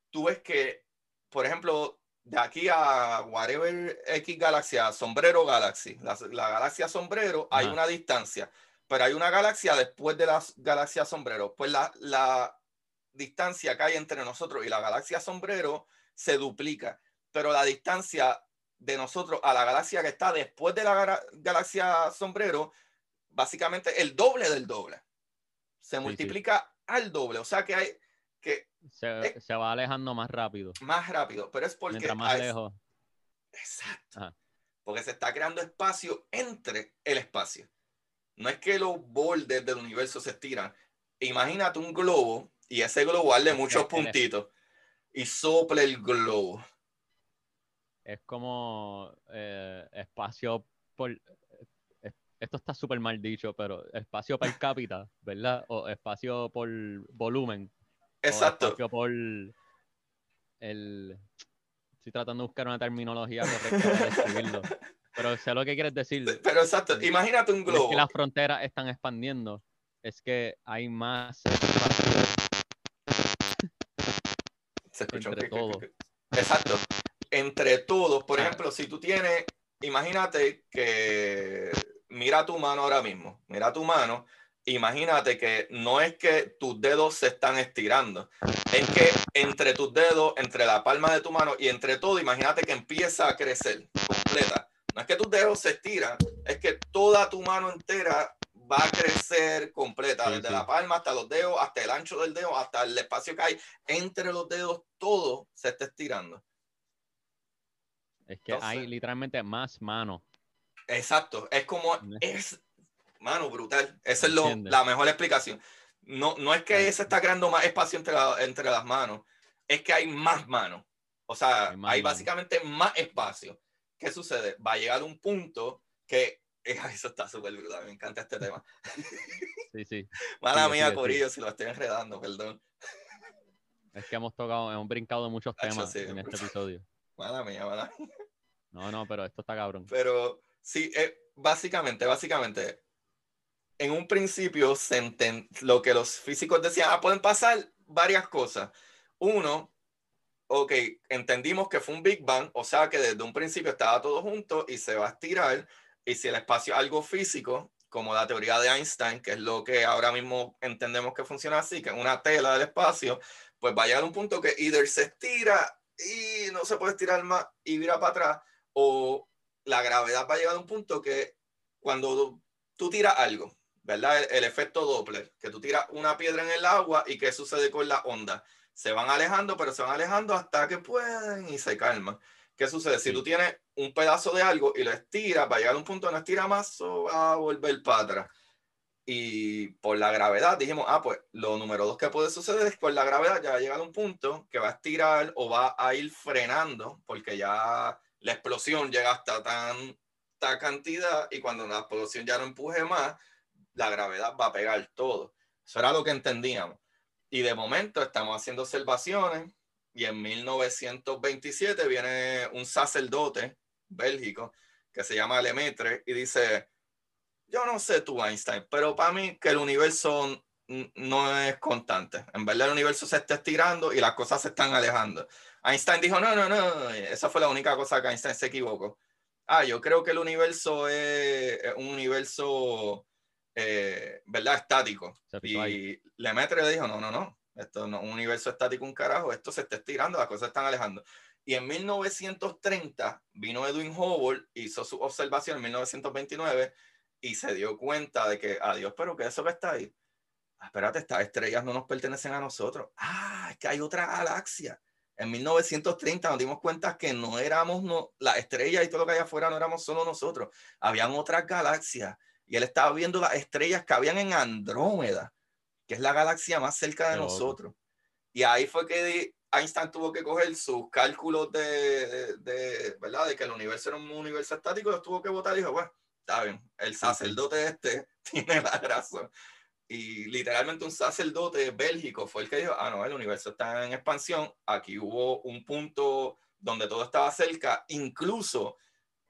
tú ves que, por ejemplo, de aquí a whatever X galaxia, sombrero galaxy, la, la galaxia sombrero, hay una distancia, pero hay una galaxia después de la galaxia sombrero. Pues la, la distancia que hay entre nosotros y la galaxia sombrero se duplica, pero la distancia de nosotros a la galaxia que está después de la galaxia sombrero, básicamente el doble del doble. Se sí. multiplica al doble, o sea que hay que Se, Eh. se va alejando más rápido. más rápido, pero es porque Mientras más hay- lejos. Exacto. Ajá. Porque se está creando espacio entre el espacio. No es que los bordes del universo se estiran. Imagínate un globo y ese globo darle muchos puntitos y sople el globo. Es como eh, espacio por. Esto está súper mal dicho, pero espacio per cápita, ¿verdad? O espacio por volumen. o Exacto. espacio por el. Estoy tratando de buscar una terminología correcta para describirlo. Pero sé lo que quieres decir. Pero exacto. Imagínate un No es globo. que las fronteras están expandiendo, es que hay más espacio Se escucha Entre todos. Exacto. Entre todos, por Ah. ejemplo, si tú tienes, imagínate que mira tu mano ahora mismo, mira tu mano, imagínate que no es que tus dedos se están estirando, es que entre tus dedos, entre la palma de tu mano y entre todo, imagínate que empieza a crecer completa. No es que tus dedos se estiran, es que toda tu mano entera va a crecer completa, Sí, desde sí. la palma hasta los dedos, hasta el ancho del dedo, hasta el espacio que hay entre los dedos, todo se está estirando. Es que Entonces- hay literalmente más manos. Exacto, es como, Ne- es, mano, brutal. Esa es lo- la mejor explicación. No, no es que se está creando más espacio entre, la- entre las manos, es que hay más manos. O sea, Hay hay, básicamente más espacio. ¿Qué sucede? Va a llegar un punto que, eh, eso está súper brutal, me encanta este tema. Sí, sí. Mala Sigue, mía, sigue, Corillo, si lo estoy enredando, perdón. Es que hemos tocado, hemos brincado de muchos temas sí. en este episodio. Mala mía, mala mía. No, no, pero esto está cabrón. Pero sí, eh, básicamente, básicamente, en un principio se lo que los físicos decían, ah, pueden pasar varias cosas. Uno, ok, entendimos que fue un Big Bang, o sea que desde un principio estaba todo junto y se va a estirar. Y si el espacio es algo físico, como la teoría de Einstein, que es lo que ahora mismo entendemos que funciona así, que es una tela del espacio, pues va a llegar un punto que either se estira y no se puede estirar más y vira para atrás, o la gravedad va a llegar a un punto que cuando tú tiras algo, ¿verdad? El, el efecto Doppler, que tú tiras una piedra en el agua y qué sucede con la onda. Se van alejando, pero se van alejando hasta que pueden y se calman. ¿Qué sucede? Si tú tienes un pedazo de algo y lo estiras, va a llegar a un punto no estira más o va a volver para atrás. Y por la gravedad dijimos, ah, pues lo número dos que puede suceder es que por la gravedad ya va a llegar a un punto que va a estirar o va a ir frenando, porque ya la explosión llega hasta tanta cantidad y cuando la explosión ya no empuje más, la gravedad va a pegar todo. Eso era lo que entendíamos. Y de momento estamos haciendo observaciones y en 1927 viene un sacerdote bélgico que se llama Lemaitre y dice, yo no sé tú Einstein, pero para mí que el universo no es constante. En verdad el universo se está estirando y las cosas se están alejando. Einstein dijo, no, no, no, esa fue la única cosa que Einstein se equivocó. Ah, yo creo que el universo es, un universo, eh, ¿verdad? Estático. Y Lemaitre le dijo, no, no, no, esto no es un universo estático, un carajo, esto se está estirando, las cosas están alejando. Y en 1930 vino Edwin Hubble, hizo su observación en 1929 y se dio cuenta de que, adiós, pero que eso que está ahí, Ah, espérate, estas estrellas no nos pertenecen a nosotros. Ah, es que hay otra galaxia. En 1930 nos dimos cuenta que no éramos no, las estrellas y todo lo que hay afuera no éramos solo nosotros. Habían otras galaxias. Y él estaba viendo las estrellas que habían en Andrómeda, que es la galaxia más cerca de nosotros. Y ahí fue que Einstein tuvo que coger sus cálculos de, de, de, ¿verdad? de que el universo era un universo estático, los tuvo que votar y dijo, bueno, está bien, el sacerdote este tiene la razón. Y literalmente un sacerdote bélgico fue el que dijo, ah, no, el universo está en expansión, aquí hubo un punto donde todo estaba cerca, incluso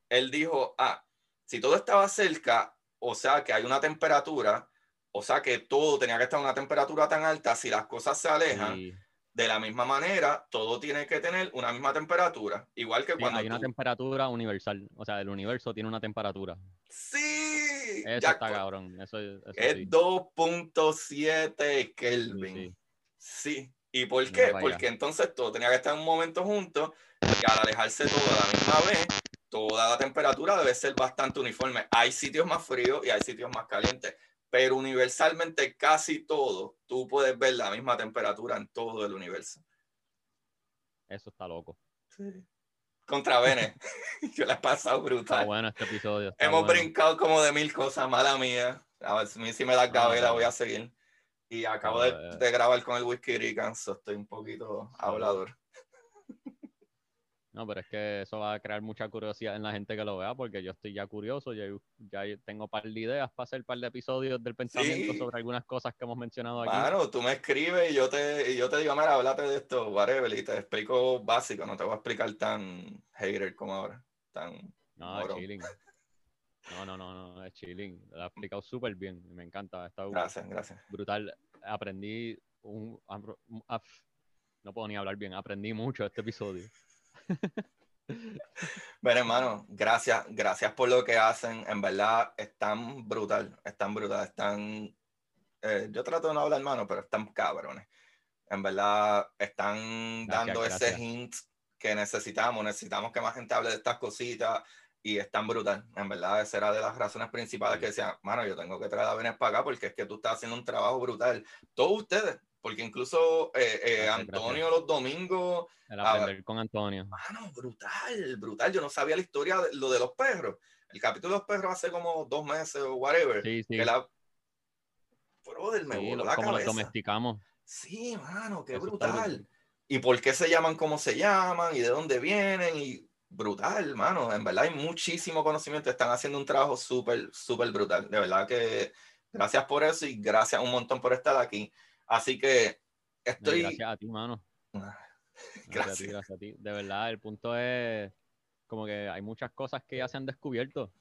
él dijo, ah, si todo estaba cerca, o sea que hay una temperatura, o sea que todo tenía que estar a una temperatura tan alta, si las cosas se alejan, Y- de la misma manera, todo tiene que tener una misma temperatura, igual que sí, cuando hay una tú- temperatura universal. O sea, el universo tiene una temperatura. Sí, Eso ya está cabrón. Eso, eso es sí. 2.7 Kelvin. Sí, Sí. ¿Y por qué? Porque entonces todo tenía que estar en un momento junto y al alejarse todo a la misma vez, toda la temperatura debe ser bastante uniforme. Hay sitios más fríos y hay sitios más calientes, pero universalmente casi todo, tú puedes ver la misma temperatura en todo el universo. Eso está loco. Contra Bene, yo la he pasado Está brutal. bueno este episodio. está Hemos bueno. brincado como de mil cosas, mala mía. A ver, si- me das No, gabela no. voy a seguir. Y acabo de grabar con el whisky Rican, so estoy un poquito hablador. No, pero es que eso va a crear mucha curiosidad en la gente que lo vea, porque yo estoy ya curioso, ya, ya tengo un par de ideas para hacer un par de episodios del pensamiento Sí. sobre algunas cosas que hemos mencionado aquí. Mano, tú me escribes y yo te, y yo te digo, mira, háblate de esto, whatever, y te explico básico, no te voy a explicar tan hater como ahora. Tan, no, es chilling. No, no, no, no, es chilling. Lo ha explicado súper bien, me encanta. Estado gracias, gracias. brutal. Aprendí un, un- no puedo ni hablar bien. Aprendí mucho este episodio. Bueno, hermano, gracias, gracias por lo que hacen. En verdad, están brutal, están brutal, están. eh, yo trato de no hablar, hermano, pero están cabrones. En verdad, están Gracias, dando gracias. ese hint que necesitamos. Necesitamos que más gente hable de estas cositas y están brutal. En verdad, esa era de las razones principales Sí. que decían, mano, yo tengo que traer a Benes para acá porque es que tú estás haciendo un trabajo brutal. Todos ustedes, porque incluso eh, eh, Gracias, Antonio los domingos El Ah, aprender con Antonio. Mano, brutal, brutal. Yo no sabía la historia de lo de los perros. El capítulo de los perros hace como dos meses o whatever. Sí, sí. Que la... Brother, me sí, lo- la como los cabeza. domesticamos. Sí, mano, qué brutal. brutal. Y por qué se llaman como se llaman y de dónde vienen y brutal, mano. En verdad hay muchísimo conocimiento. Están haciendo un trabajo súper, súper brutal. De verdad que gracias por eso y gracias un montón por estar aquí. Así que estoy... Gracias a ti, mano. Ah, Gracias, a ti, Gracias. a ti. De verdad, el punto es como que hay muchas cosas que ya se han descubierto.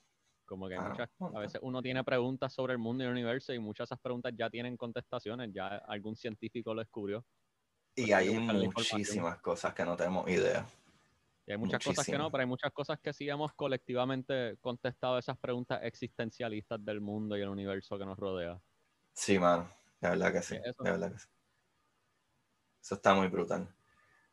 Como que hay Claro. muchas, a veces uno tiene preguntas sobre el mundo y el universo y muchas de esas preguntas ya tienen contestaciones, ya algún científico lo descubrió. Y hay muchísimas cosas que no tenemos idea. Y hay muchas cosas que no, pero hay muchas cosas que sí hemos colectivamente contestado esas preguntas existencialistas del mundo y el universo que nos rodea. Sí, mano. De verdad que sí. ¿Qué es eso? De verdad que sí. Eso está muy brutal.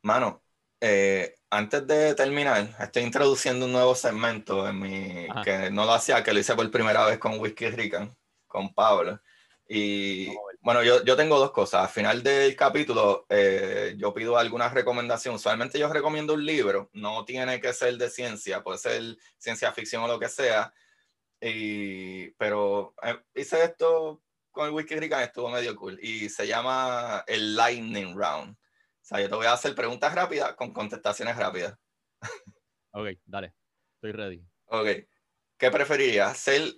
Mano, eh, antes de terminar, estoy introduciendo un nuevo segmento en mi, Ajá. que no lo hacía, que lo hice por primera vez con Whisky Rican, con Pablo. Y bueno, yo, yo tengo dos cosas. Al final del capítulo, eh, yo pido alguna recomendación. Usualmente yo recomiendo un libro, no tiene que ser de ciencia, puede ser ciencia ficción o lo que sea. Y, pero eh, hice esto con el Whisky Rican, estuvo medio cool. Y se llama el Lightning Round. O sea, yo te voy a hacer preguntas rápidas con contestaciones rápidas. Ok, dale, estoy ready. Ok. ¿Qué preferirías? ¿Ser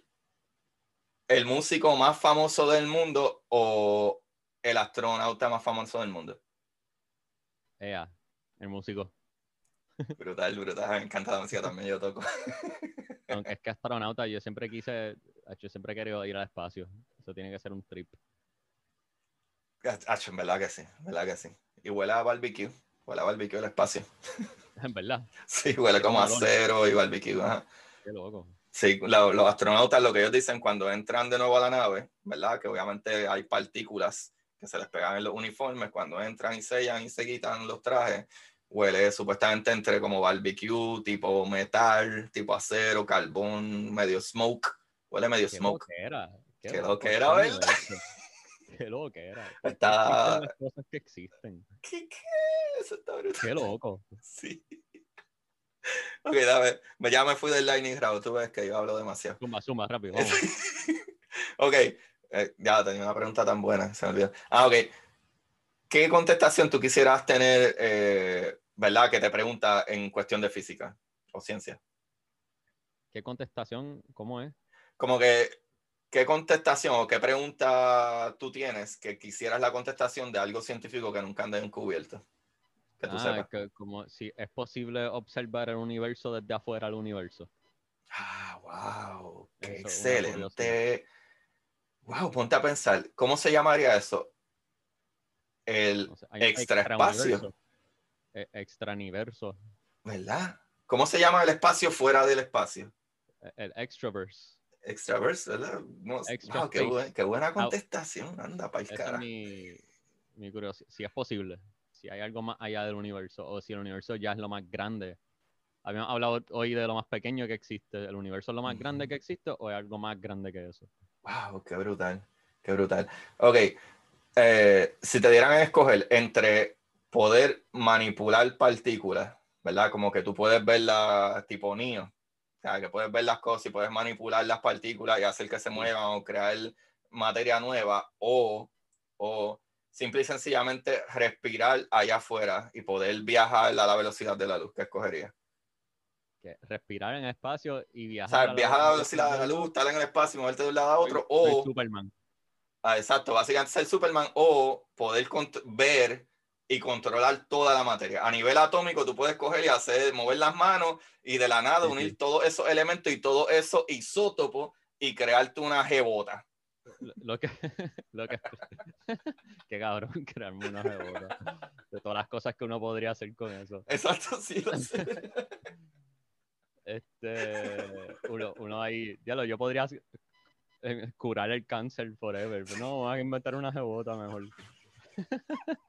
el músico más famoso del mundo o el astronauta más famoso del mundo? Ea, el músico. Brutal, brutal. Me encanta la música también, yo toco. Aunque es que astronauta, yo siempre quise, yo siempre he querido ir al espacio. Eso tiene que ser un trip. Acho, en verdad que sí, en verdad que sí. Y huele a barbecue. Huele a barbecue el espacio. En verdad, Sí, huele como a acero y barbecue. ajá. qué loco. Sí, lo- los astronautas, lo que ellos dicen cuando entran de nuevo a la nave, ¿verdad? Que obviamente hay partículas que se les pegan en los uniformes cuando entran y sellan y se quitan los trajes. Huele supuestamente entre como barbecue, tipo metal, tipo acero, carbón, medio smoke. Huele medio Qué smoke. Qué loco loquera, está el ¿verdad? Qué loquera. ¿Por qué Está- las cosas que existen. ¿Qué, qué? Eso está brutal. Qué loco. Sí. Ok, dame. Me- Ya me fui del Lightning Round. Tú ves que yo hablo demasiado. Zumba, zumba, rápido. Vamos. ok, eh, ya tenía una pregunta tan buena, se me olvidó. Ah, ok. ¿Qué contestación tú quisieras tener, eh, verdad, que te pregunta en cuestión de física o ciencia? ¿Qué contestación? ¿Cómo es? Como que, ¿qué contestación o qué pregunta tú tienes que quisieras la contestación de algo científico que nunca han descubierto? Que tú Ah, sepas. que como si es posible observar el universo desde afuera del universo. Ah, wow, qué Eso excelente. Wow, ponte a pensar, ¿cómo se llamaría eso? El O sea, extrauniverso. Eh, extraniverso. ¿verdad? ¿Cómo se llama el espacio fuera del espacio? Eh, El extraverse. Extraverse, ¿verdad? No, Extra qué, buena contestación, anda para el cara. es mi, mi curiosidad. Si es posible. Si hay algo más allá del universo. O si el universo ya es lo más grande. Habíamos hablado hoy de lo más pequeño que existe. ¿El universo es lo más grande que existe o es algo más grande que eso? Wow, qué brutal, qué brutal. Ok, eh, si te dieran a escoger entre poder manipular partículas, ¿verdad? Como que tú puedes verlas tipo Neo, sea, que puedes ver las cosas y puedes manipular las partículas y hacer que se muevan o crear materia nueva, o, o simple y sencillamente respirar allá afuera y poder viajar a la velocidad de la luz. Que respirar en el espacio y O viajar. viajar a la velocidad de la luz, estar en el espacio y moverte de un lado a otro, Soy- soy o... Superman. Ah, exacto, básicamente ser Superman o poder ver y controlar toda la materia. A nivel atómico, tú puedes coger y hacer, mover las manos y de la nada Sí, unir sí. todos esos elementos y todos esos isótopos y crearte una jebota. Lo que, lo que, qué cabrón crearme una rebota. De todas las cosas que uno podría hacer con eso. Exacto, sí, lo sé. Este, uno, uno ahí, ya lo, yo podría eh, curar el cáncer forever, pero no, vamos a inventar una rebota mejor.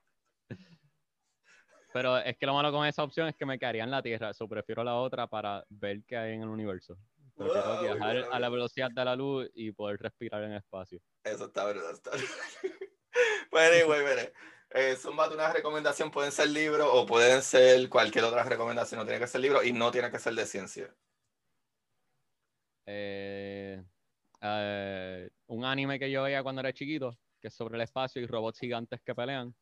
Pero es que lo malo con esa opción es que me quedaría en la Tierra, eso prefiero la otra para ver qué hay en el universo. Prefiero viajar a la velocidad de la luz y poder respirar en espacio. Eso está verdad, está Pues anyway, mire. Eh, Zumba, una recomendación pueden ser libros o pueden ser cualquier otra recomendación, no tiene que ser libro y no tiene que ser de ciencia. Eh, eh, un anime que yo veía cuando era chiquito, que es sobre el espacio y robots gigantes que pelean.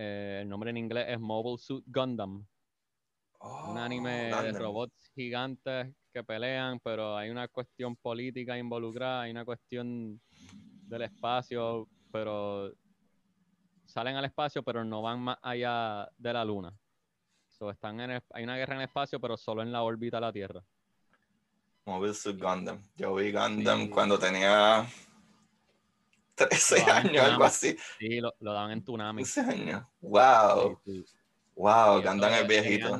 Eh, el nombre en inglés es Mobile Suit Gundam. un Oh, anime de robots gigantes que pelean, pero hay una cuestión política involucrada, hay una cuestión del espacio, pero salen al espacio, pero no van más allá de la luna. So, están en el- hay una guerra en el espacio, pero solo en la órbita de la Tierra. Mobile Suit Gundam. Yo vi Gundam Sí. cuando tenía 13 Lo años, algo así. Sí, lo, lo daban en Tsunami. 13 años. Wow. Sí, sí. Wow, Gundam eso es viejito.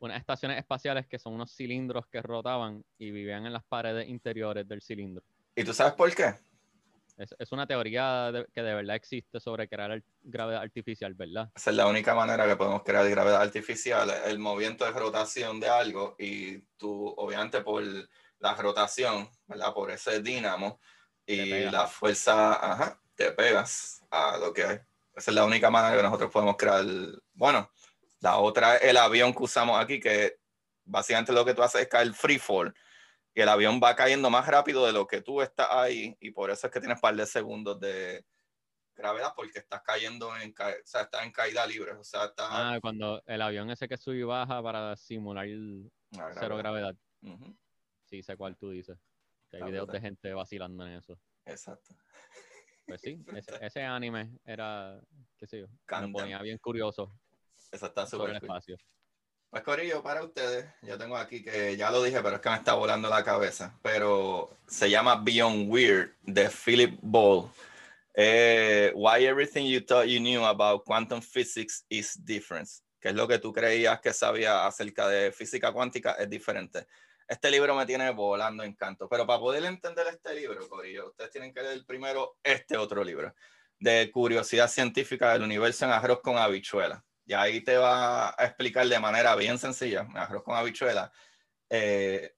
Unas estaciones espaciales que son unos cilindros que rotaban y vivían en las paredes interiores del cilindro. ¿Y tú sabes por qué? Es, es una teoría de- que de verdad existe sobre crear ar- gravedad artificial, ¿verdad? Esa es la única manera que podemos crear gravedad artificial, el movimiento de rotación de algo y tú, obviamente, por la rotación, ¿verdad? Por ese dínamo y la fuerza, ajá, te pegas a lo que hay. Esa es la única manera que nosotros podemos crear. Bueno, la otra es el avión que usamos aquí, que básicamente lo que tú haces es caer free fall. Y el avión va cayendo más rápido de lo que tú estás ahí, y por eso es que tienes un par de segundos de gravedad, porque estás cayendo en, ca- o sea, estás en caída libre. O sea, estás. Ah, cuando el avión ese que sube y baja para simular Ah, cero gravedad. Ujú, Sí, sé cuál tú dices. Que hay videos de gente vacilando en eso. Exacto. Pues sí, ese, ese anime era, qué sé yo, me Gundam. ponía bien curioso Eso está sobre el súper cool. espacio. Pues Corillo, para ustedes, yo tengo aquí que ya lo dije, pero es que me está volando la cabeza. Pero se llama Beyond Weird de Philip Ball. Eh, why everything you thought you knew about quantum physics is different. Que es lo que tú creías que sabía acerca de física cuántica es diferente. Este libro me tiene volando en canto. Pero para poder entender este libro, Corillo, ustedes tienen que leer primero este otro libro de curiosidad científica del universo en arroz con habichuela. Y ahí te va a explicar de manera bien sencilla, en arroz con habichuela, eh,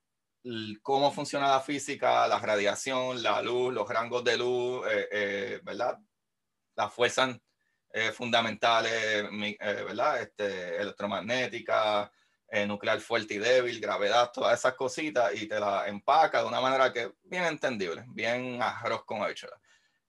cómo funciona la física, la radiación, la luz, los rangos de luz, eh, eh, ¿verdad? Las fuerzas eh, fundamentales, eh, ¿verdad? Este, electromagnética, eh, nuclear fuerte y débil, gravedad, todas esas cositas, y te la empaca de una manera que bien entendible, bien arroz con habichuela.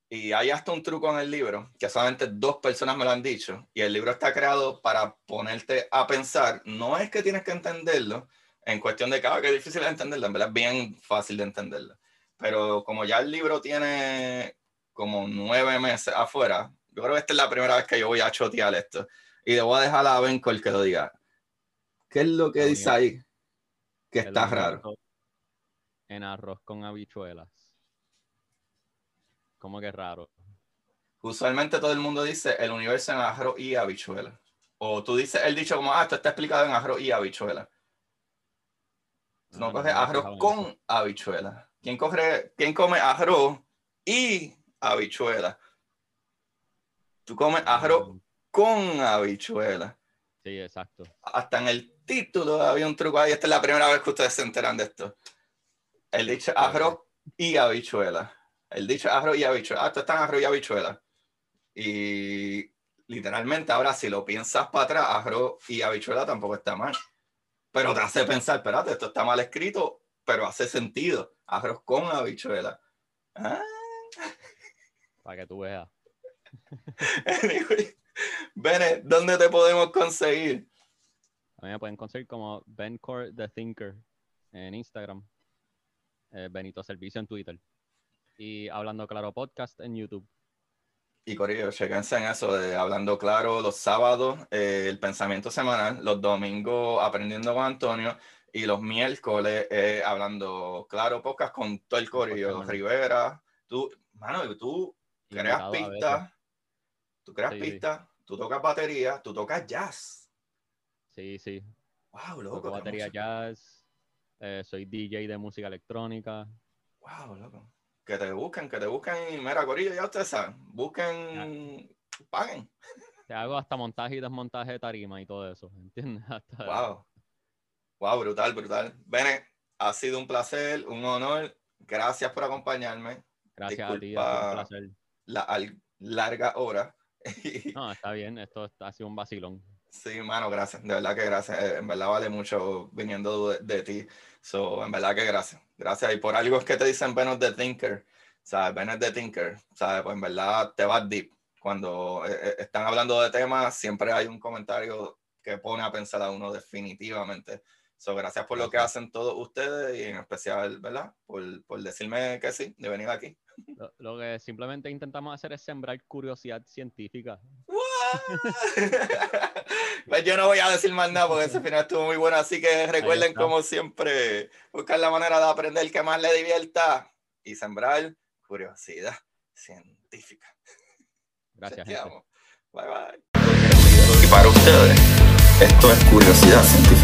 Y hay hasta un truco en el libro, que solamente dos personas me lo han dicho, y el libro está creado para ponerte a pensar, no es que tienes que entenderlo, en cuestión de que, ah, que difícil de entenderlo, en verdad es bien fácil de entenderlo. Pero como ya el libro tiene como nueve meses afuera, yo creo que esta es la primera vez que yo voy a chotear esto. Y a dejar a Bencol que lo diga. ¿Qué es lo que dice ahí? Que El está raro. En arroz con habichuelas. ¿Cómo que raro? Usualmente todo el mundo dice el universo en arroz y habichuela. O tú dices el dicho como, ah, esto está explicado en arroz y habichuela. Tú no me había arroz con habichuela. ¿Quién, coge, ¿Quién come arroz y habichuela? Tú comes arroz Mm, con habichuela. Sí, exacto. Hasta en el título había un truco ahí. Esta es la primera vez que ustedes se enteran de esto. El dicho arroz y habichuela. El dicho arroz y habichuela. Ah, esto está en arroz y habichuela. Y literalmente ahora si lo piensas para atrás, arroz y habichuela tampoco está mal. Pero te hace pensar, espérate, esto está mal escrito, pero hace sentido. Arroz con habichuela. Ah, Para que tú veas. Bene, ¿dónde te podemos conseguir? A mí me pueden conseguir como Bencore The Thinker en Instagram. eh, Benito Servicio en Twitter. Y Hablando Claro Podcast en YouTube. Y Corillo, chequense en eso de Hablando Claro los sábados, eh, el pensamiento semanal, los domingos Aprendiendo con Antonio y los miércoles eh, Hablando Claro podcast con todo el Corillo, Rivera, tú, mano, tú creas pistas, tú creas pistas, tú tocas batería, tú tocas jazz. Sí, sí. Wow, loco. Toco batería jazz, eh, soy DJ de música electrónica. Wow, loco. Que te busquen, que te busquen y mira, Corillo, ya ustedes saben, busquen, paguen. Te hago hasta montaje y desmontaje de tarima y todo eso, ¿entiendes? Wow. Wow, brutal, brutal. Bene, ha sido un placer, un honor. Gracias por acompañarme. Gracias a ti, un placer. La larga hora. no, está bien, esto ha sido un vacilón. Sí, mano, gracias. De verdad que gracias. Eh, en verdad vale mucho viniendo de, ti. So, en verdad que gracias. Gracias. Y por algo es que te dicen Venos de Thinker. ¿Sabes? Venos de Thinker. ¿Sabes? Pues en verdad te vas deep. Cuando eh, eh, están hablando de temas, siempre hay un comentario que pone a pensar a uno definitivamente. So, gracias por lo que hacen todos ustedes y en especial, ¿verdad? Por, por decirme que sí, de venir aquí. Lo, que simplemente intentamos hacer es sembrar curiosidad científica. pues yo no voy a decir más nada porque ese final estuvo muy bueno, así que recuerden como siempre buscar la manera de aprender que más le divierta y sembrar curiosidad científica. Gracias. Bye bye. Y para ustedes, esto es curiosidad científica.